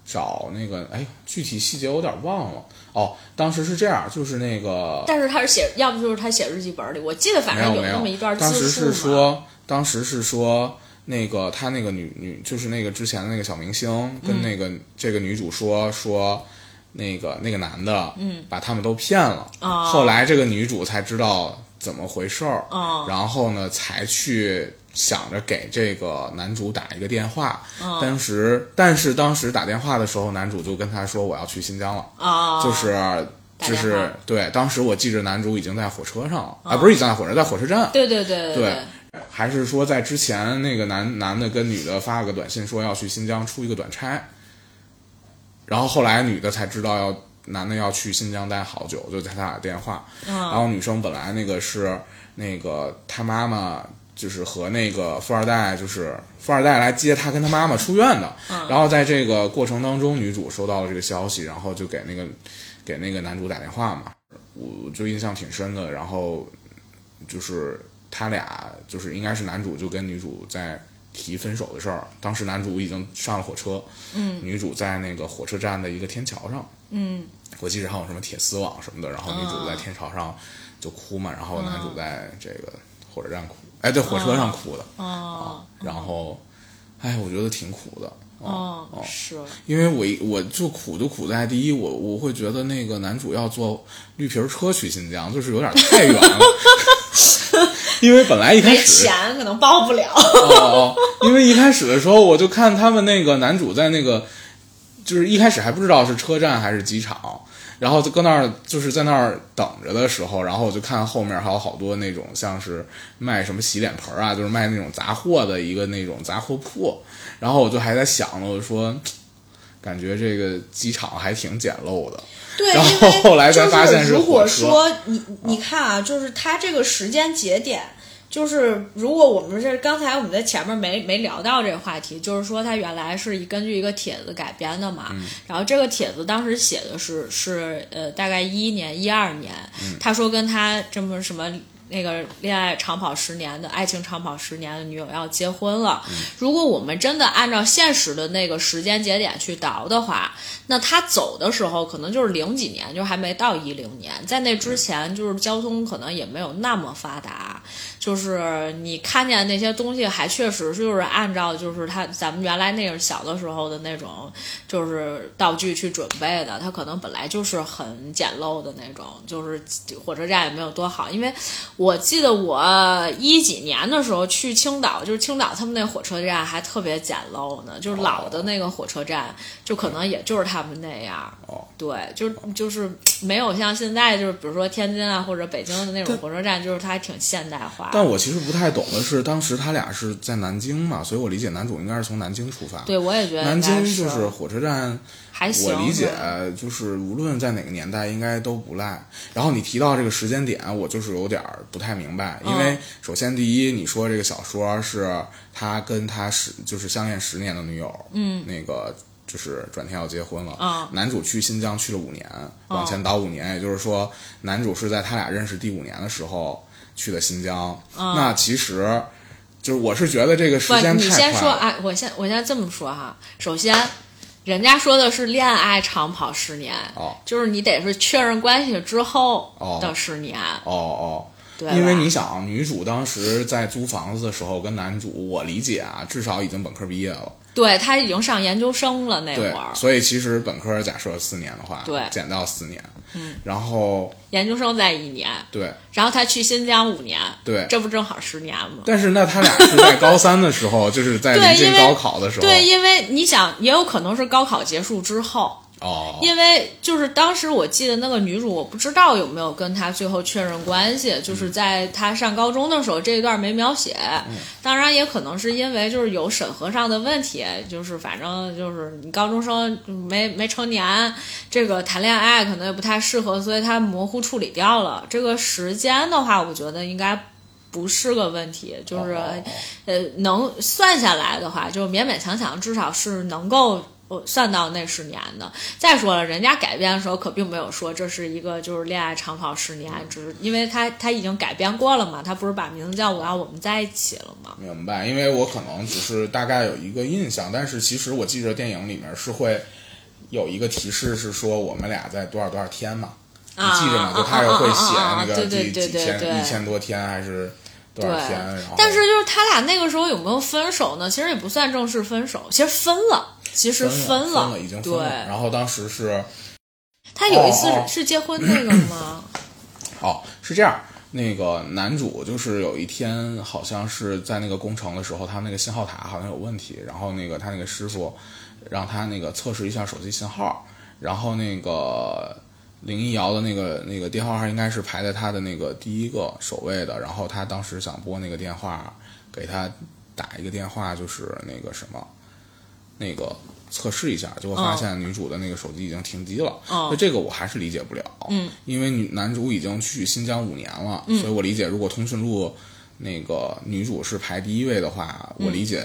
找那个，哎，具体细节我有点忘了。哦，当时是这样，就是那个但是他是写，要不就是他写日记本里，我记得反正有那么一段有，当时是。说，当时是说。那个他那个女女就是那个之前的那个小明星跟那个、这个女主说说那个那个男的，嗯，把他们都骗了。哦。后来这个女主才知道怎么回事儿，哦。然后呢才去想着给这个男主打一个电话。哦。当时但是当时打电话的时候，男主就跟他说我要去新疆了。啊，就是就是对，当时我记着男主已经在火车上了，啊，不是已经在火车，在火车站。对对对。对还是说在之前那个男男的跟女的发了个短信说要去新疆出一个短差，然后后来女的才知道要男的要去新疆待好久，就给他打电话，然后女生本来那个是那个她妈妈就是和那个富二代就是富二代来接他跟他妈妈出院的，然后在这个过程当中，女主收到了这个消息，然后就给那个给那个男主打电话嘛，我就印象挺深的，然后就是他俩就是应该是男主就跟女主在提分手的事儿，当时男主已经上了火车，嗯，女主在那个火车站的一个天桥上，嗯，我记着还有什么铁丝网什么的，然后女主在天桥上就哭嘛，然后男主在这个火车站哭，哎，对，火车上哭的，哦。然后，哎，我觉得挺苦的，哦是。因为我一我就苦就苦在第一，我我会觉得那个男主要坐绿皮儿车去新疆，就是有点太远了。(laughs) (laughs) 因为本来一开没始钱可能报不了。哦哦，因为一开始的时候我就看他们那个男主在那个，就是一开始还不知道是车站还是机场，然后就搁那儿就是在那儿等着的时候，然后我就看后面还有好多那种像是卖什么洗脸盆啊，就是卖那种杂货的一个那种杂货铺，然后我就还在想呢，我说。感觉这个机场还挺简陋的，对，然后 (laughs) 后来才发现就是如果说你你看啊，就是它这个时间节点。就是如果我们是刚才我们在前面没没聊到这个话题，就是说它原来是根据一个帖子改编的嘛，嗯。然后这个帖子当时写的是是呃大概一一年一二年，嗯。他说跟他这么什么那个恋爱长跑十年的爱情长跑十年的女友要结婚了。如果我们真的按照现实的那个时间节点去倒的话，那他走的时候可能就是零几年，就还没到一零年，在那之前就是交通可能也没有那么发达，就是你看见那些东西还确实就是按照就是他咱们原来那个小的时候的那种就是道具去准备的，他可能本来就是很简陋的那种，就是火车站也没有多好，因为。我记得我一几年的时候去青岛，就是青岛他们那火车站还特别简陋呢，就是老的那个火车站，就可能也就是他们那样。哦，对，就就是没有像现在就是比如说天津啊或者北京的那种火车站，就是它还挺现代化。但我其实不太懂的是，当时他俩是在南京嘛，所以我理解男主应该是从南京出发。对，我也觉得南京就是火车站，还行。我理解就是无论在哪个年代应该都不赖。然后你提到这个时间点，我就是有点不太明白，因为首先第一，你说这个小说是他跟他十就是相恋十年的女友，嗯，那个。就是转天要结婚了，嗯、男主去新疆去了五年，往前倒五年，也就是说，男主是在他俩认识第五年的时候去的新疆。嗯、那其实，就是我是觉得这个时间太快了。你先说，哎，我先我先这么说哈。首先，人家说的是恋爱长跑十年，哦，就是你得是确认关系之后的十年。哦哦，对，因为你想，女主当时在租房子的时候跟男主，我理解啊，至少已经本科毕业了。对他已经上研究生了那会儿，，所以其实本科假设四年的话，对。减到四年，嗯，然后研究生在一年，对。然后他去新疆五年，对，这不正好十年吗？但是那他俩是在高三的时候，就是在临近高考的时候，对，因为你想，也有可能是高考结束之后，哦，因为就是当时我记得那个女主，我不知道有没有跟他最后确认关系，就是在他上高中的时候这一段没描写。当然也可能是因为就是有审核上的问题，就是反正就是你高中生没没成年，这个谈恋爱可能也不太适合，所以他模糊处理掉了。这个时间的话，我觉得应该。不是个问题，就是、哦呃，能算下来的话，就勉勉强强，至少是能够呃算到那十年的。再说了，人家改编的时候可并没有说这是一个就是恋爱长跑十年，只是因为他他已经改编过了嘛，他不是把名字叫我要我们在一起了吗？明白，因为我可能只是大概有一个印象，但是其实我记着电影里面是会有一个提示是说我们俩在多少多少天嘛，你啊记着吗？啊就他也会啊写那个对对第对对几千对一千多天还是多少对天，然后但是就是他俩那个时候有没有分手呢？其实也不算正式分手，其实分了，其实分了，了，已经分对，了。然后当时是他有一次是结婚那个吗？(coughs) 哦，是这样。那个男主就是有一天，好像是在那个工程的时候，他那个信号塔好像有问题，然后那个他那个师傅让他那个测试一下手机信号，然后那个林一瑶的那个那个电话号应该是排在他的那个第一个首位的，然后他当时想拨那个电话给他打一个电话，就是那个什么，那个测试一下，结果发现女主的那个手机已经停机了。哦那这个我还是理解不了。嗯，因为女男主已经去新疆五年了，所以我理解，如果通讯录那个女主是排第一位的话，我理解。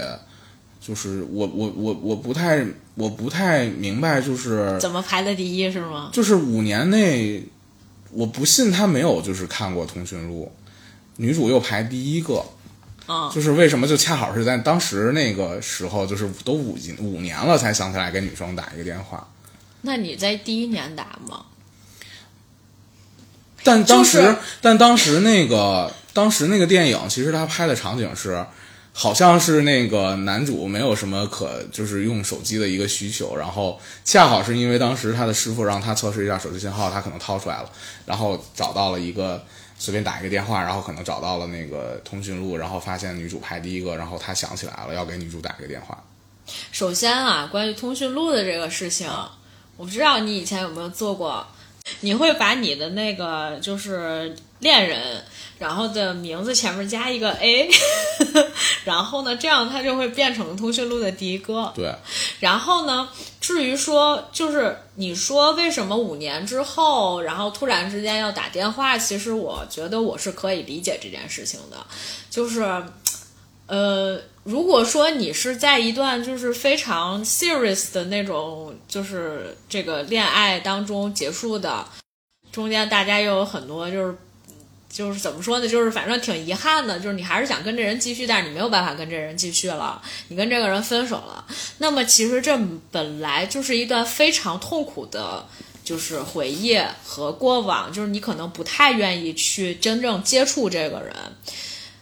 就是我我我我不太我不太明白，就是怎么排的第一是吗？就是五年内，我不信他没有就是看过通讯录，女主又排第一个，嗯就是为什么就恰好是在当时那个时候，就是都五几五年了才想起来给女生打一个电话，那你在第一年打吗？但当时、就是但当时那个当时那个电影，其实他拍的场景是。好像是那个男主没有什么可就是用手机的一个需求，然后恰好是因为当时他的师傅让他测试一下手机信号，他可能掏出来了，然后找到了一个随便打一个电话，然后可能找到了那个通讯录，然后发现女主排第一个，然后他想起来了要给女主打一个电话。首先啊，关于通讯录的这个事情，我不知道你以前有没有做过，你会把你的那个就是恋人，然后的名字前面加一个 A，(laughs) 然后呢，这样它就会变成通讯录的第一个。对，然后呢，至于说，就是你说为什么五年之后，然后突然之间要打电话，其实我觉得我是可以理解这件事情的，就是，呃，如果说你是在一段就是非常 serious 的那种，就是这个恋爱当中结束的，中间大家又有很多就是。就是怎么说呢？就是反正挺遗憾的，就是你还是想跟这人继续，但是你没有办法跟这人继续了，你跟这个人分手了。那么其实这本来就是一段非常痛苦的，就是回忆和过往，就是你可能不太愿意去真正接触这个人，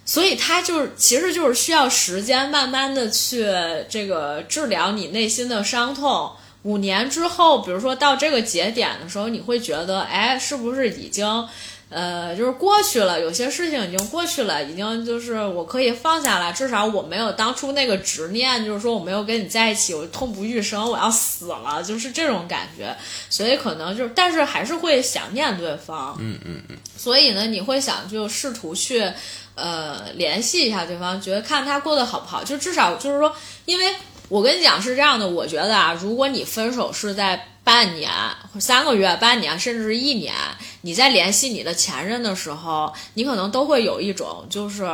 所以他就是其实就是需要时间慢慢的去这个治疗你内心的伤痛。五年之后，比如说到这个节点的时候，你会觉得，哎，是不是已经？呃，就是过去了，有些事情已经过去了，已经就是我可以放下来，至少我没有当初那个执念，就是说我没有跟你在一起，我痛不欲生，我要死了，就是这种感觉。所以可能就是，但是还是会想念对方，嗯嗯嗯。所以呢，你会想就试图去呃联系一下对方，觉得看他过得好不好，就至少就是说，因为我跟你讲是这样的，我觉得啊，如果你分手是在半年或、三个月、半年，甚至一年，你在联系你的前任的时候，你可能都会有一种就是，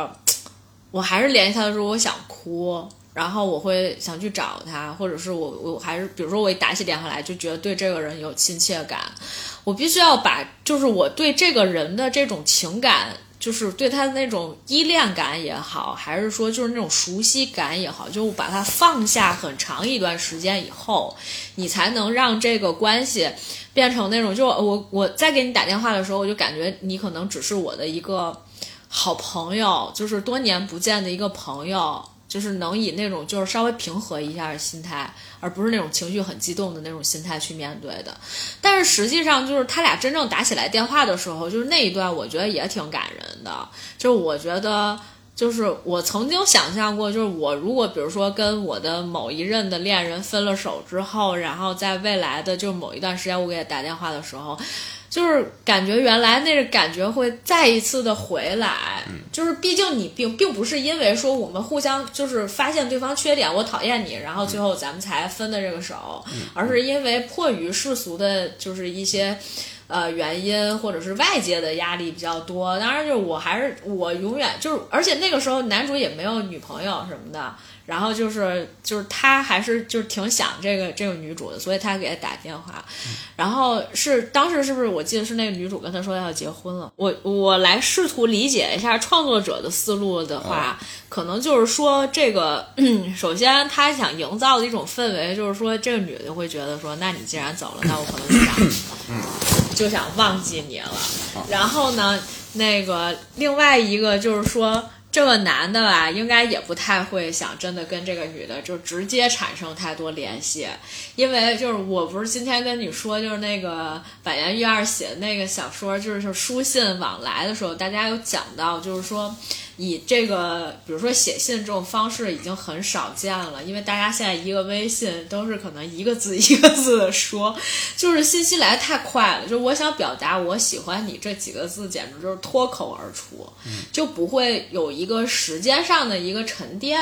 我还是联系他的时候，我想哭。然后我会想去找他，或者是我我还是比如说我一打起电话来就觉得对这个人有亲切感，我必须要把就是我对这个人的这种情感，就是对他的那种依恋感也好，还是说就是那种熟悉感也好，就把他放下很长一段时间以后，你才能让这个关系变成那种，就我我再给你打电话的时候，我就感觉你可能只是我的一个。好朋友，就是多年不见的一个朋友，就是能以那种就是稍微平和一下心态，而不是那种情绪很激动的那种心态去面对的。但是实际上，就是他俩真正打起来电话的时候，就是那一段，我觉得也挺感人的。就是我觉得。就是我曾经想象过，就是我如果比如说跟我的某一任的恋人分了手之后，然后在未来的就某一段时间，我给他打电话的时候，就是感觉原来那个感觉会再一次的回来。就是毕竟你并并不是因为说我们互相就是发现对方缺点，我讨厌你，然后最后咱们才分的这个手，而是因为迫于世俗的，就是一些。呃，原因或者是外界的压力比较多，当然就是我还是我永远就是，而且那个时候男主也没有女朋友什么的，然后就是就是他还是就是挺想这个这个女主的，所以他给她打电话，然后是当时是不是我记得是那个女主跟他说要结婚了，我我来试图理解一下创作者的思路的话，可能就是说这个 (clears throat) 首先他想营造的一种氛围就是说这个女的会觉得说，那你既然走了，那我可能就想。就想忘记你了，然后呢，那个另外一个就是说，这个男的吧，应该也不太会想真的跟这个女的就直接产生太多联系，因为就是我不是今天跟你说，就是那个板垣玉二写的那个小说，就是书信往来的时候，大家有讲到，就是说。以这个，比如说写信这种方式已经很少见了，因为大家现在一个微信都是可能一个字 (laughs) 一个字的说，就是信息来太快了。就是我想表达我喜欢你这几个字，简直就是脱口而出，就不会有一个时间上的一个沉淀。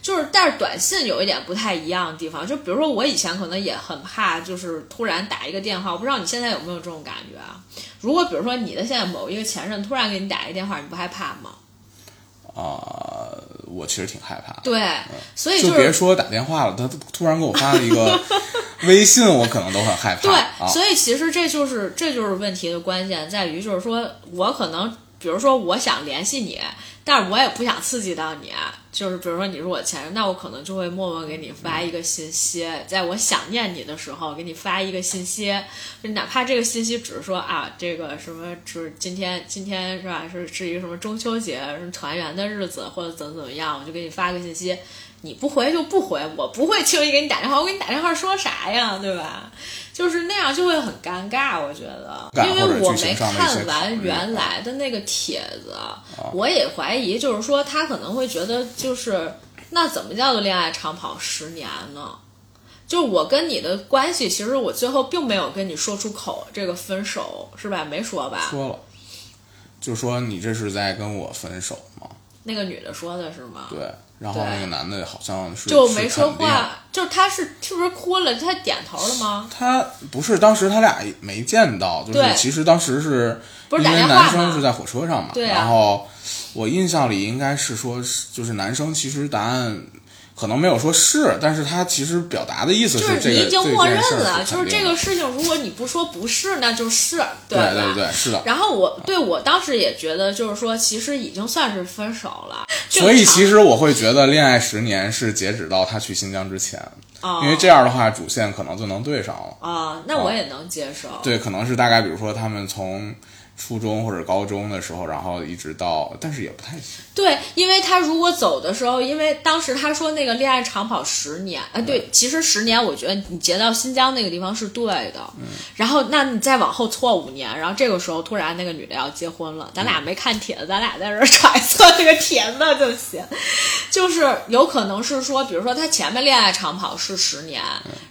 就是，但是短信有一点不太一样的地方，就比如说我以前可能也很怕，就是突然打一个电话，我不知道你现在有没有这种感觉啊？如果比如说你的现在某一个前任突然给你打一个电话，你不害怕吗？啊，我其实挺害怕。对，所以就别说打电话了，他突然给我发了一个 (laughs) 微信，我可能都很害怕。对，所以其实这就是这就是问题的关键，在于就是说我可能，比如说我想联系你。但是我也不想刺激到你啊，就是比如说你是我前任，那我可能就会默默给你发一个信息，在我想念你的时候给你发一个信息，就哪怕这个信息只是说啊，这个什么就是今天今天是吧，是是一个什么中秋节什么团圆的日子或者怎么怎么样，我就给你发个信息。你不回就不回，我不会轻易给你打电话。我给你打电话说啥呀，对吧？就是那样就会很尴尬，我觉得，因为我没看完原来的那个帖子，我也怀疑，就是说他可能会觉得，就是那怎么叫做恋爱长跑十年呢？就我跟你的关系，其实我最后并没有跟你说出口这个分手，是吧？没说吧？说了，就说你这是在跟我分手吗？那个女的说的是吗？对。然后那个男的好像是就没说话，就他是是不是哭了？他点头了吗？他不是，当时他俩没见到，就是其实当时是因为男生是在火车上嘛。然后我印象里应该是说，就是男生其实答案。可能没有说是，但是他其实表达的意思是，这个已经默认了，就是这个事情，如果你不说不是，那就是对对对，是的。然后我对我当时也觉得，就是说，其实已经算是分手了。所以其实我会觉得，恋爱十年是截止到他去新疆之前，因为这样的话主线可能就能对上了啊。那我也能接受。对，可能是大概比如说他们从。初中或者高中的时候，然后一直到，但是也不太行。对，因为他如果走的时候，因为当时他说那个恋爱长跑十年，啊，对，其实十年，我觉得你截到新疆那个地方是对的。嗯。然后，那你再往后错五年，然后这个时候突然那个女的要结婚了，咱俩没看帖子，咱俩在这揣测这个帖子就行。就是有可能是说，比如说他前面恋爱长跑是十年，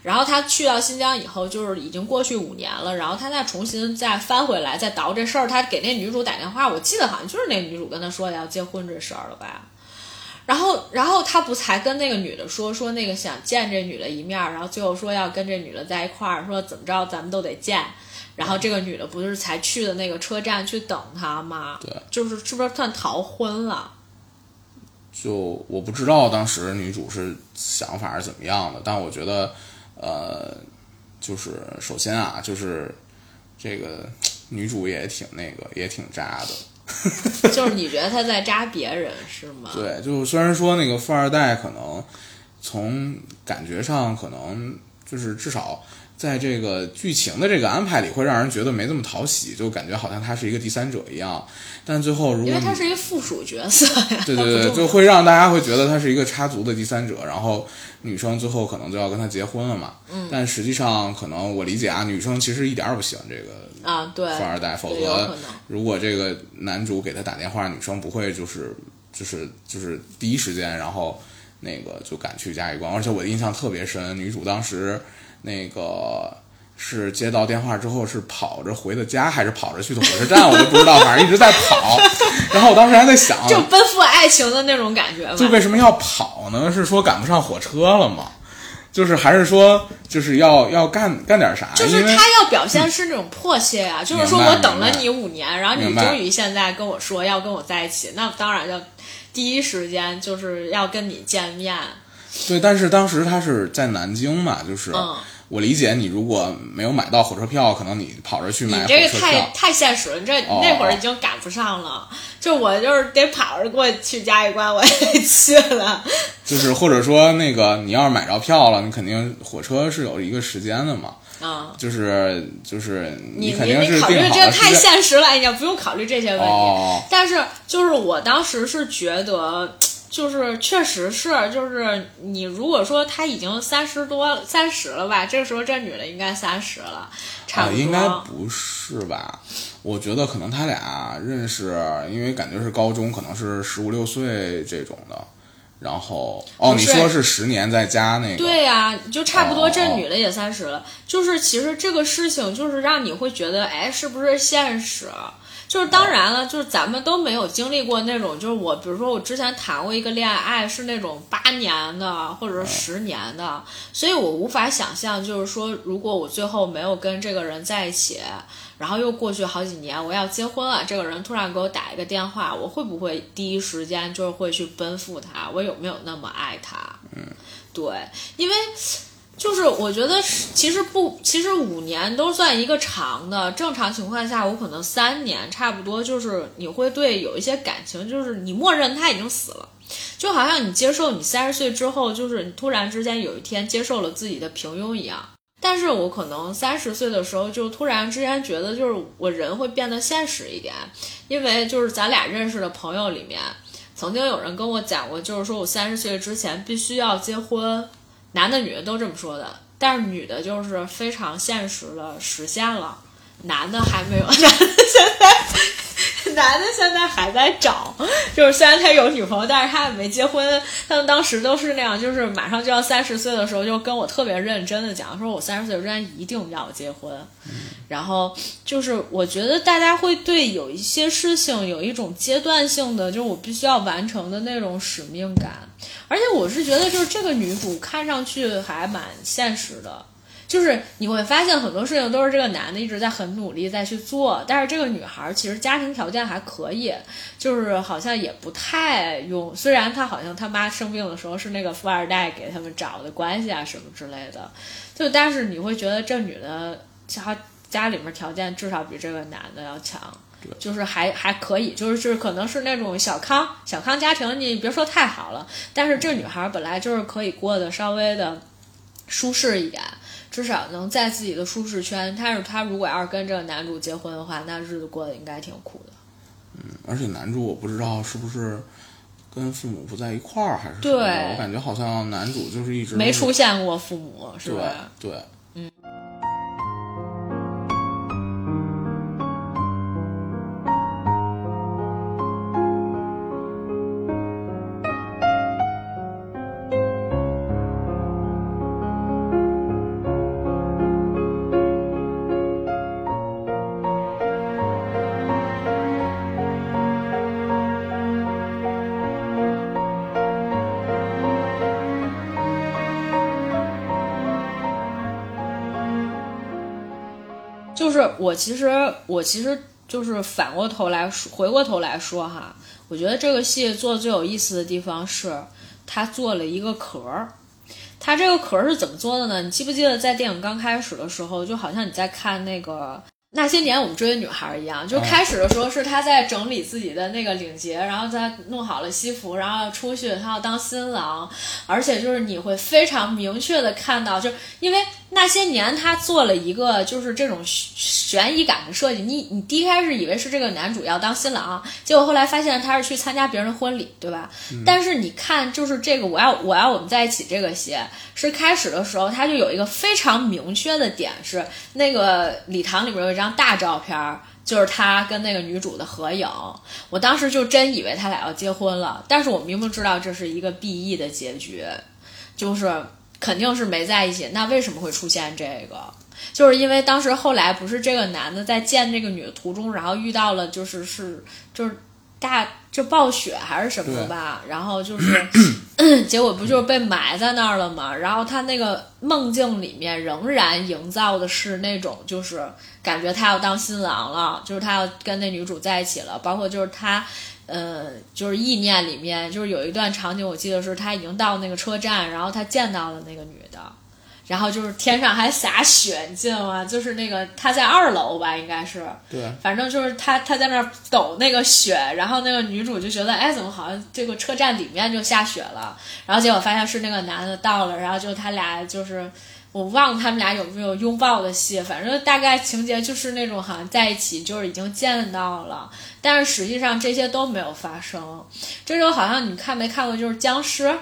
然后他去到新疆以后，就是已经过去五年了，然后他再重新再翻回来，再倒这事儿，他给那女主打电话，我记得好像就是那女主跟他说要结婚这事儿了吧？然后，然后他不才跟那个女的说说那个想见这女的一面，然后最后说要跟这女的在一块儿，说怎么着咱们都得见。然后这个女的不是才去的那个车站去等他吗？对，就是是不是算逃婚了？就我不知道当时女主是想法是怎么样的，但我觉得，呃，就是首先啊，就是这个女主也挺那个，也挺渣的。(laughs) 就是你觉得她在渣别人是吗？对，就虽然说那个富二代可能从感觉上可能就是至少。在这个剧情的这个安排里，会让人觉得没这么讨喜，就感觉好像他是一个第三者一样。但最后，如果因为他是一个附属角色呀，对对对，(laughs) 就会让大家会觉得他是一个插足的第三者，然后女生最后可能就要跟他结婚了嘛。嗯。但实际上，可能我理解啊，女生其实一点儿也不喜欢这个啊，对富二代，否则如果这个男主给他打电话，女生不会就是就是就是第一时间，然后那个就赶去嘉峪关。而且我的印象特别深，女主当时那个。是接到电话之后是跑着回的家，还是跑着去的火车站？我都不知道，反正一直在跑。(laughs) 然后我当时还在想，就奔赴爱情的那种感觉。就为什么要跑呢？是说赶不上火车了吗？就是还是说就是要要干干点啥？就是他要表现是那种迫切呀，就是说我等了你五年，然后你终于现在跟我说要跟我在一起，那当然要第一时间就是要跟你见面。对，但是当时他是在南京嘛，就是。我理解你如果没有买到火车票，可能你跑着去买火车票。你这个太太现实了，这那会儿已经赶不上了。就我就是得跑着过去嘉峪关，我也去了。就是或者说那个你要是买着票了，你肯定火车是有一个时间的嘛。啊。就是就是你肯定是考虑这太现实了，哎呀，不用考虑这些问题。但是就是我当时是觉得。就是确实是，就是你如果说他已经三十多三十了吧，这个时候这女的应该三十了，差不多。应该不是吧？我觉得可能他俩认识，因为感觉是高中，可能是十五六岁这种的。然后哦，你说是十年在家那个？对呀，就差不多。这女的也三十了，就是其实这个事情就是让你会觉得，哎，是不是现实？就是当然了，就是咱们都没有经历过那种，就是我，比如说我之前谈过一个恋爱，是那种八年的或者是十年的，所以我无法想象，就是说如果我最后没有跟这个人在一起，然后又过去好几年，我要结婚了，这个人突然给我打一个电话，我会不会第一时间就是会去奔赴他？我有没有那么爱他？嗯，对，因为。就是我觉得其实不，其实五年都算一个长的。正常情况下，我可能三年差不多。就是你会对有一些感情，就是你默认他已经死了，就好像你接受你三十岁之后，就是你突然之间有一天接受了自己的平庸一样。但是我可能三十岁的时候，就突然之间觉得，就是我人会变得现实一点，因为就是咱俩认识的朋友里面，曾经有人跟我讲过，就是说我三十岁之前必须要结婚。男的女的都这么说的，但是女的就是非常现实的实现了，男的还没有，(laughs) 男的现在，男的现在还在找，就是虽然他有女朋友，但是他也没结婚。他们当时都是那样，就是马上就要三十岁的时候，就跟我特别认真的讲，说我三十岁之前一定要结婚。然后就是我觉得大家会对有一些事情有一种阶段性的，就是我必须要完成的那种使命感。而且我是觉得，就是这个女主看上去还蛮现实的，就是你会发现很多事情都是这个男的一直在很努力在去做，但是这个女孩其实家庭条件还可以，就是好像也不太用。虽然她好像他妈生病的时候是那个富二代给他们找的关系啊什么之类的，就但是你会觉得这女的家家里面条件至少比这个男的要强。就是还还可以，就是是可能是那种小康小康家庭，你别说太好了，但是这女孩本来就是可以过得稍微的舒适一点，至少能在自己的舒适圈。但是她如果要是跟这个男主结婚的话，那日子过得应该挺苦的。嗯，而且男主我不知道是不是跟父母不在一块儿，还是什么？我感觉好像男主就是一直没出现过父母，是吧？对，嗯。我其实我其实就是反过头来说，回过头来说哈，我觉得这个戏做的最有意思的地方是，它做了一个壳儿。它这个壳儿是怎么做的呢？你记不记得在电影刚开始的时候，就好像你在看那个那些年我们追的女孩一样，就开始的时候是他在整理自己的那个领结，然后他弄好了西服，然后要出去，他要当新郎，而且就是你会非常明确的看到，就因为那些年他做了一个就是这种悬疑感的设计，你你第一开始以为是这个男主要当新郎，结果后来发现他是去参加别人的婚礼，对吧？但是你看，就是这个我要我要我们在一起这个戏是开始的时候，他就有一个非常明确的点是那个礼堂里面有一张。张大照片就是他跟那个女主的合影，我当时就真以为他俩要结婚了，但是我明明知道这是一个 B E 的结局，就是肯定是没在一起。那为什么会出现这个？就是因为当时后来不是这个男的在见这个女的途中，然后遇到了就是是就是大就暴雪还是什么吧，然后就是 (coughs) 结果不就是被埋在那儿了吗？然后他那个梦境里面仍然营造的是那种就是。感觉他要当新郎了，就是他要跟那女主在一起了。包括就是他，呃，就是意念里面，就是有一段场景，我记得是他已经到那个车站，然后他见到了那个女的，然后就是天上还洒雪，你记得吗？就是那个他在二楼吧，应该是，对，反正就是他他在那儿抖那个雪，然后那个女主就觉得，哎，怎么好像这个车站里面就下雪了？然后结果发现是那个男的到了，然后就他俩就是。我忘了他们俩有没有拥抱的戏，反正大概情节就是那种好像在一起，就是已经见到了，但是实际上这些都没有发生。这时候好像你看没看过，就是僵尸，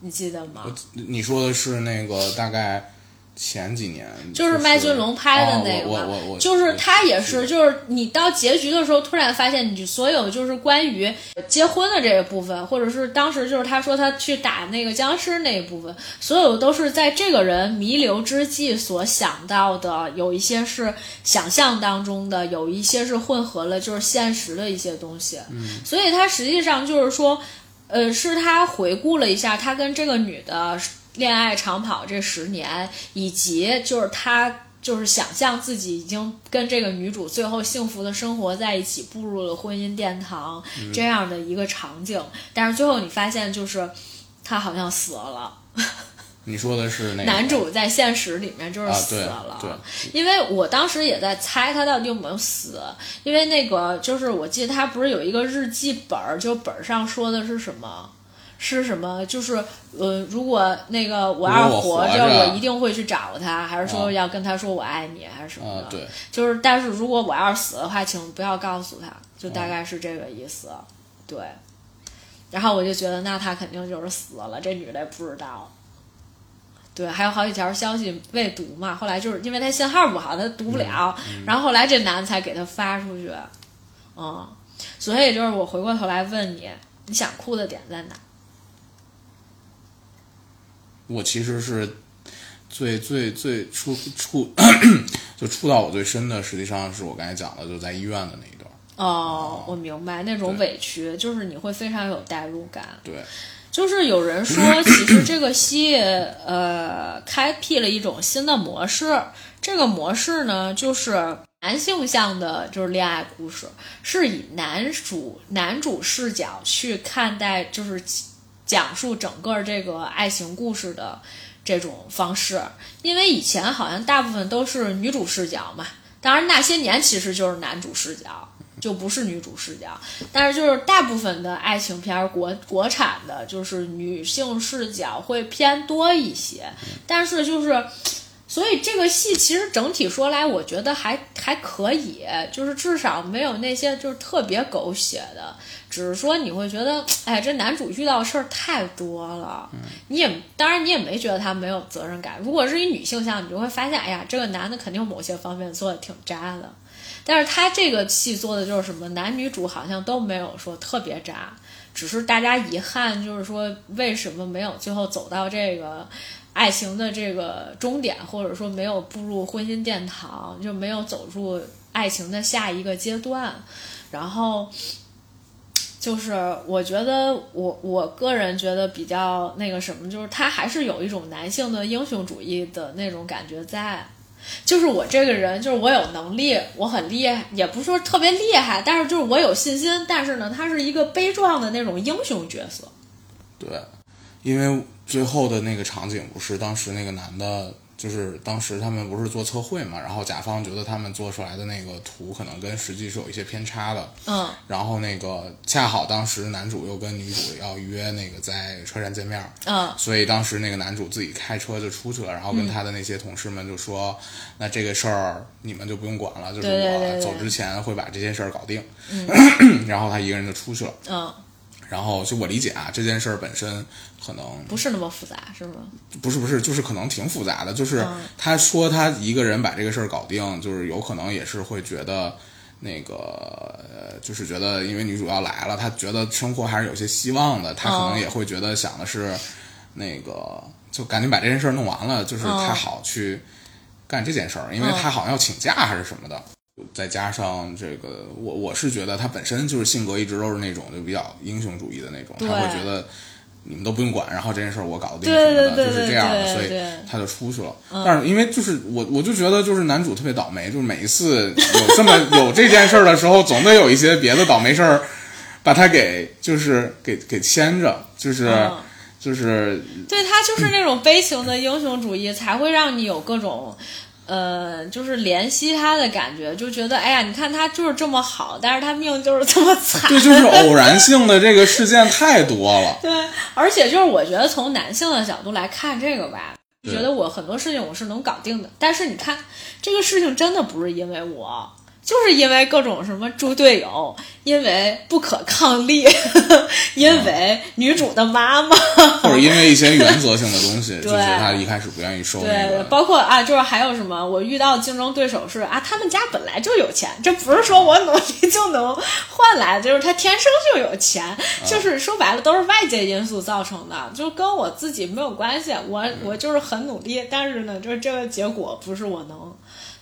你记得吗？你说的是那个大概。前几年就是麦浚龙拍的那个，就是他也是，就是你到结局的时候，突然发现你所有就是关于结婚的这个部分，或者是当时就是他说他去打那个僵尸那一部分，所有都是在这个人弥留之际所想到的，有一些是想象当中的，有一些是混合了就是现实的一些东西，所以他实际上就是说，呃，是他回顾了一下他跟这个女的。恋爱长跑这十年，以及就是他就是想象自己已经跟这个女主最后幸福的生活在一起，步入了婚姻殿堂这样的一个场景。但是最后你发现，就是他好像死了。你说的是那男主在现实里面就是死了。对，因为我当时也在猜他到底有没有死，因为那个就是我记得他不是有一个日记本儿，就本儿上说的是什么。是什么？就是呃，如果那个我要活着，我一定会去找他，还是说要跟他说我爱你，还是什么的？对，就是，但是如果我要是死的话，请不要告诉他，就大概是这个意思。对，然后我就觉得，那他肯定就是死了，这女的也不知道。对，还有好几条消息未读嘛，后来就是因为他信号不好，他读不了，然后后来这男的才给他发出去。嗯，所以就是我回过头来问你，你想哭的点在哪？我其实是最最最触触 (coughs) 就触到我最深的，实际上是我刚才讲的，就在医院的那一段。哦，我明白那种委屈，就是你会非常有代入感。对，就是有人说，其实这个戏呃，开辟了一种新的模式。这个模式呢，就是男性向的，就是恋爱故事，是以男主男主视角去看待，就是。讲述整个这个爱情故事的这种方式，因为以前好像大部分都是女主视角嘛。当然，那些年其实就是男主视角，就不是女主视角。但是，就是大部分的爱情片儿，国国产的，就是女性视角会偏多一些。但是，就是。所以这个戏其实整体说来，我觉得还还可以，就是至少没有那些就是特别狗血的，只是说你会觉得，哎，这男主遇到事儿太多了。你也当然你也没觉得他没有责任感。如果是一女性向，你就会发现，哎呀，这个男的肯定某些方面做的挺渣的。但是他这个戏做的就是什么，男女主好像都没有说特别渣，只是大家遗憾，就是说为什么没有最后走到这个。爱情的这个终点，或者说没有步入婚姻殿堂，就没有走入爱情的下一个阶段。然后，就是我觉得，我我个人觉得比较那个什么，就是他还是有一种男性的英雄主义的那种感觉在。就是我这个人，就是我有能力，我很厉害，也不是说特别厉害，但是就是我有信心。但是呢，他是一个悲壮的那种英雄角色。对，因为。最后的那个场景不是当时那个男的，就是当时他们不是做测绘嘛，然后甲方觉得他们做出来的那个图可能跟实际是有一些偏差的，嗯然后那个恰好当时男主又跟女主要约那个在车站见面，嗯所以当时那个男主自己开车就出去了，然后跟他的那些同事们就说：“那这个事儿你们就不用管了，就是我走之前会把这些事儿搞定。(clears throat) 然后他一个人就出去了。嗯，然后就我理解啊，这件事儿本身可能不是那么复杂，是吗？不是不是，就是可能挺复杂的。就是他说他一个人把这个事儿搞定，就是有可能也是会觉得那个呃，就是觉得因为女主要来了，他觉得生活还是有些希望的。他可能也会觉得想的是那个，就赶紧把这件事儿弄完了，就是他好去干这件事儿，因为他好像要请假还是什么的。再加上这个，我我是觉得他本身就是性格一直都是那种就比较英雄主义的那种，他会觉得你们都不用管，然后这件事儿我搞定对什么的，对对就是这样的，所以他就出去了。但是因为就是我我就觉得就是男主特别倒霉，就是每一次有这么 (laughs) 有这件事儿的时候，总得有一些别的倒霉事儿把他给就是给给牵着，就是、嗯就是对他就是那种悲情的英雄主义，才会让你有各种。呃，就是怜惜他的感觉，就觉得哎呀，你看他就是这么好，但是他命就是这么惨。对，就是偶然性的这个事件太多了。(laughs) 对，而且就是我觉得从男性的角度来看这个吧，觉得我很多事情我是能搞定的。但是你看，这个事情真的不是因为我，就是因为各种什么猪队友，因为不可抗力，(laughs) 因为女主的妈妈，或者因为一些原则性的东西，(laughs) 就是他一开始不愿意收那对，包括啊，就是还有什么，我遇到竞争对手是啊，他们家本来就有钱，这不是说我努力就能换来的，就是他天生就有钱，(laughs) 就是说白了都是外界因素造成的，就跟我自己没有关系。我我就是很努力，但是呢，就是这个结果不是我能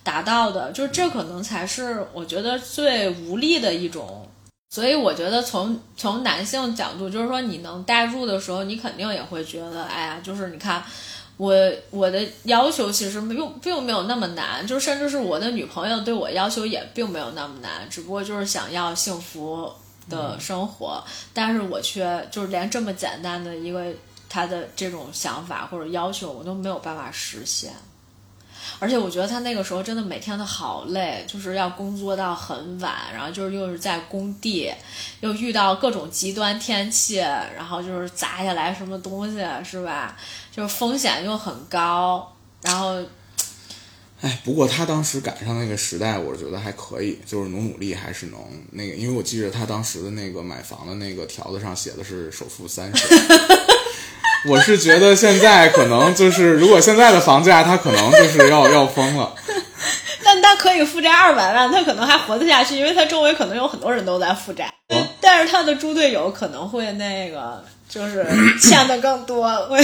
达到的，就是这可能才是我觉得最无力的一种。所以我觉得从从男性角度，就是说你能代入的时候，你肯定也会觉得，哎呀，就是你看。我我的要求其实并并没有那么难，就甚至是我的女朋友对我要求也并没有那么难，只不过就是想要幸福的生活，但是我却就是连这么简单的一个他的这种想法或者要求我都没有办法实现。而且我觉得他那个时候真的每天都好累，就是要工作到很晚，然后就是又是在工地，又遇到各种极端天气，然后就是砸下来什么东西，是吧？就是风险又很高，然后哎，不过他当时赶上那个时代，我觉得还可以，就是努努力还是能那个，因为我记得他当时的那个买房的那个条子上写的是首付三十。(laughs) 我是觉得现在可能就是，如果现在的房价，他可能就是要要疯了。(laughs) 但他可以负债二百万，他可能还活得下去，因为他周围可能有很多人都在负债。哦但是他的猪队友可能会那个，就是欠的更多。会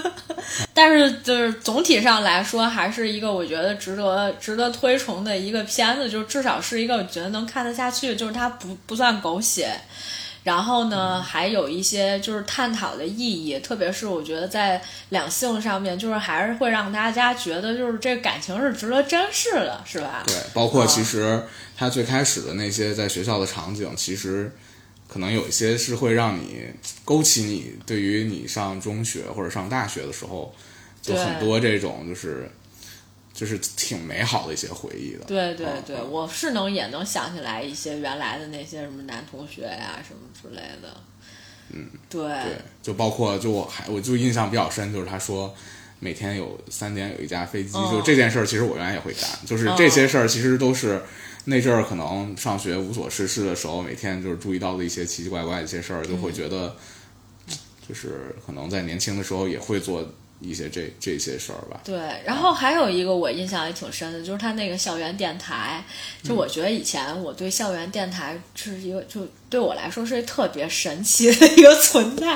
(laughs) 但是就是总体上来说，还是一个我觉得值得值得推崇的一个片子，就至少是一个我觉得能看得下去，就是它不不算狗血。然后呢，还有一些就是探讨的意义，特别是我觉得在两性上面，就是还是会让大家觉得，就是这感情是值得珍视的，是吧？对，包括其实他最开始的那些在学校的场景，其实可能有一些是会让你勾起你对于你上中学或者上大学的时候，就很多这种就是就是挺美好的一些回忆的。对对对，我是能也能想起来一些原来的那些什么男同学呀、什么之类的。嗯，对对，就包括就我还我就印象比较深，就是他说每天有三点有一架飞机，嗯就这件事儿，其实我原来也会干，就是嗯这些事儿其实都是。那阵儿可能上学无所事事的时候，每天就是注意到的一些奇奇怪怪的一些事儿，就嗯会觉得，就是可能在年轻的时候也会做一些这这些事儿吧。对，然后还有一个我印象也挺深的，就是他那个校园电台。就我觉得以前我对校园电台是一个，就对我来说是特别神奇的一个存在，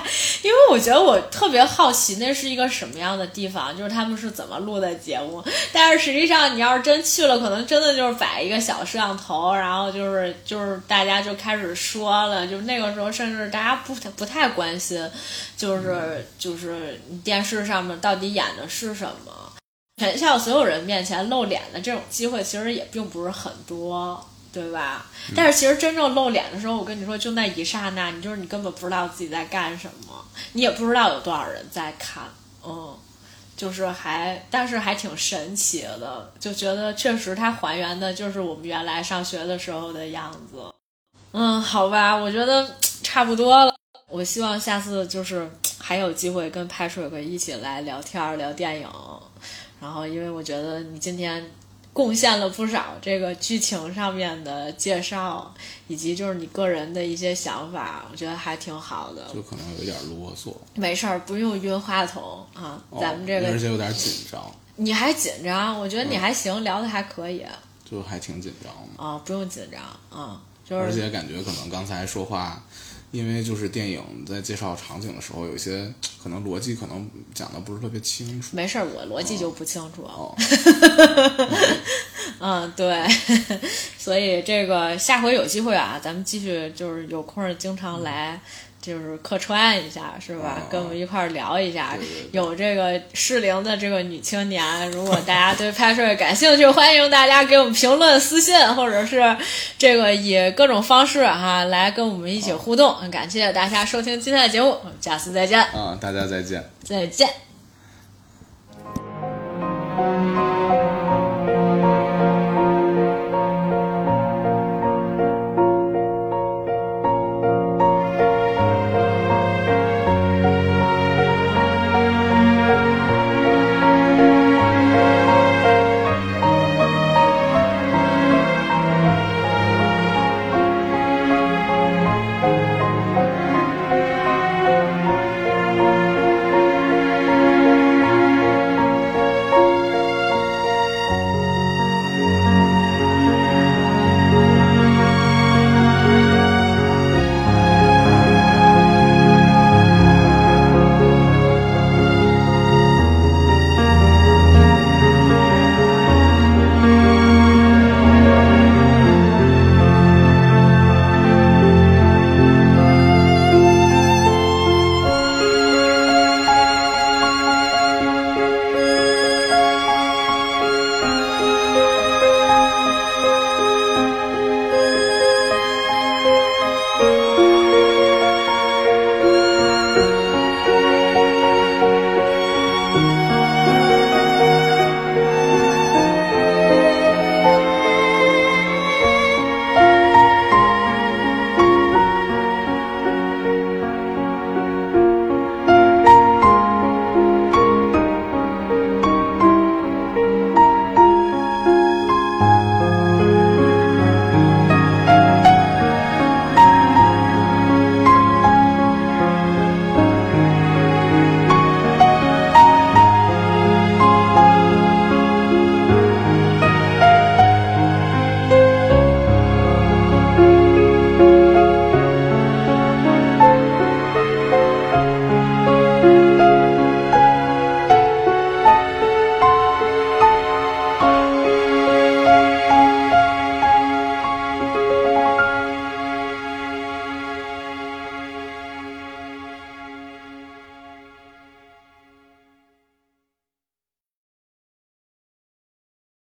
因为我觉得我特别好奇那是一个什么样的地方，就是他们是怎么录的节目。但是实际上你要是真去了，可能真的就是摆一个小摄像头，然后就是就是大家就开始说了，就那个时候甚至大家不太不太关心，就是就是电视上面到底演的是什么。全校所有人面前露脸的这种机会，其实也并不是很多，对吧？但是其实真正露脸的时候，我跟你说，就那一刹那，你就是你根本不知道自己在干什么，你也不知道有多少人在看，嗯，就是还，但是还挺神奇的，就觉得确实它还原的就是我们原来上学的时候的样子。嗯，好吧，我觉得差不多了。我希望下次就是还有机会跟派水哥一起来聊天聊电影。然后，因为我觉得你今天贡献了不少这个剧情上面的介绍，以及就是你个人的一些想法，我觉得还挺好的。就可能有点啰嗦。没事儿，不用晕话筒啊。咱们这个而且有点紧张。你还紧张？我觉得你还行，聊的还可以。就还挺紧张的。啊，不用紧张啊。就是，而且感觉可能刚才说话，因为就是电影在介绍场景的时候，有些可能逻辑可能讲的不是特别清楚。没事儿，我逻辑就不清楚。哦 (laughs) 嗯，对，所以这个下回有机会啊，咱们继续就是有空经常来。就是客串一下是吧？跟我们一块儿聊一下。有这个适龄的这个女青年，如果大家对拍摄感兴趣，(laughs) 欢迎大家给我们评论、私信，或者是这个以各种方式哈来跟我们一起互动。感谢大家收听今天的节目，下次再见。啊，大家再见。再见。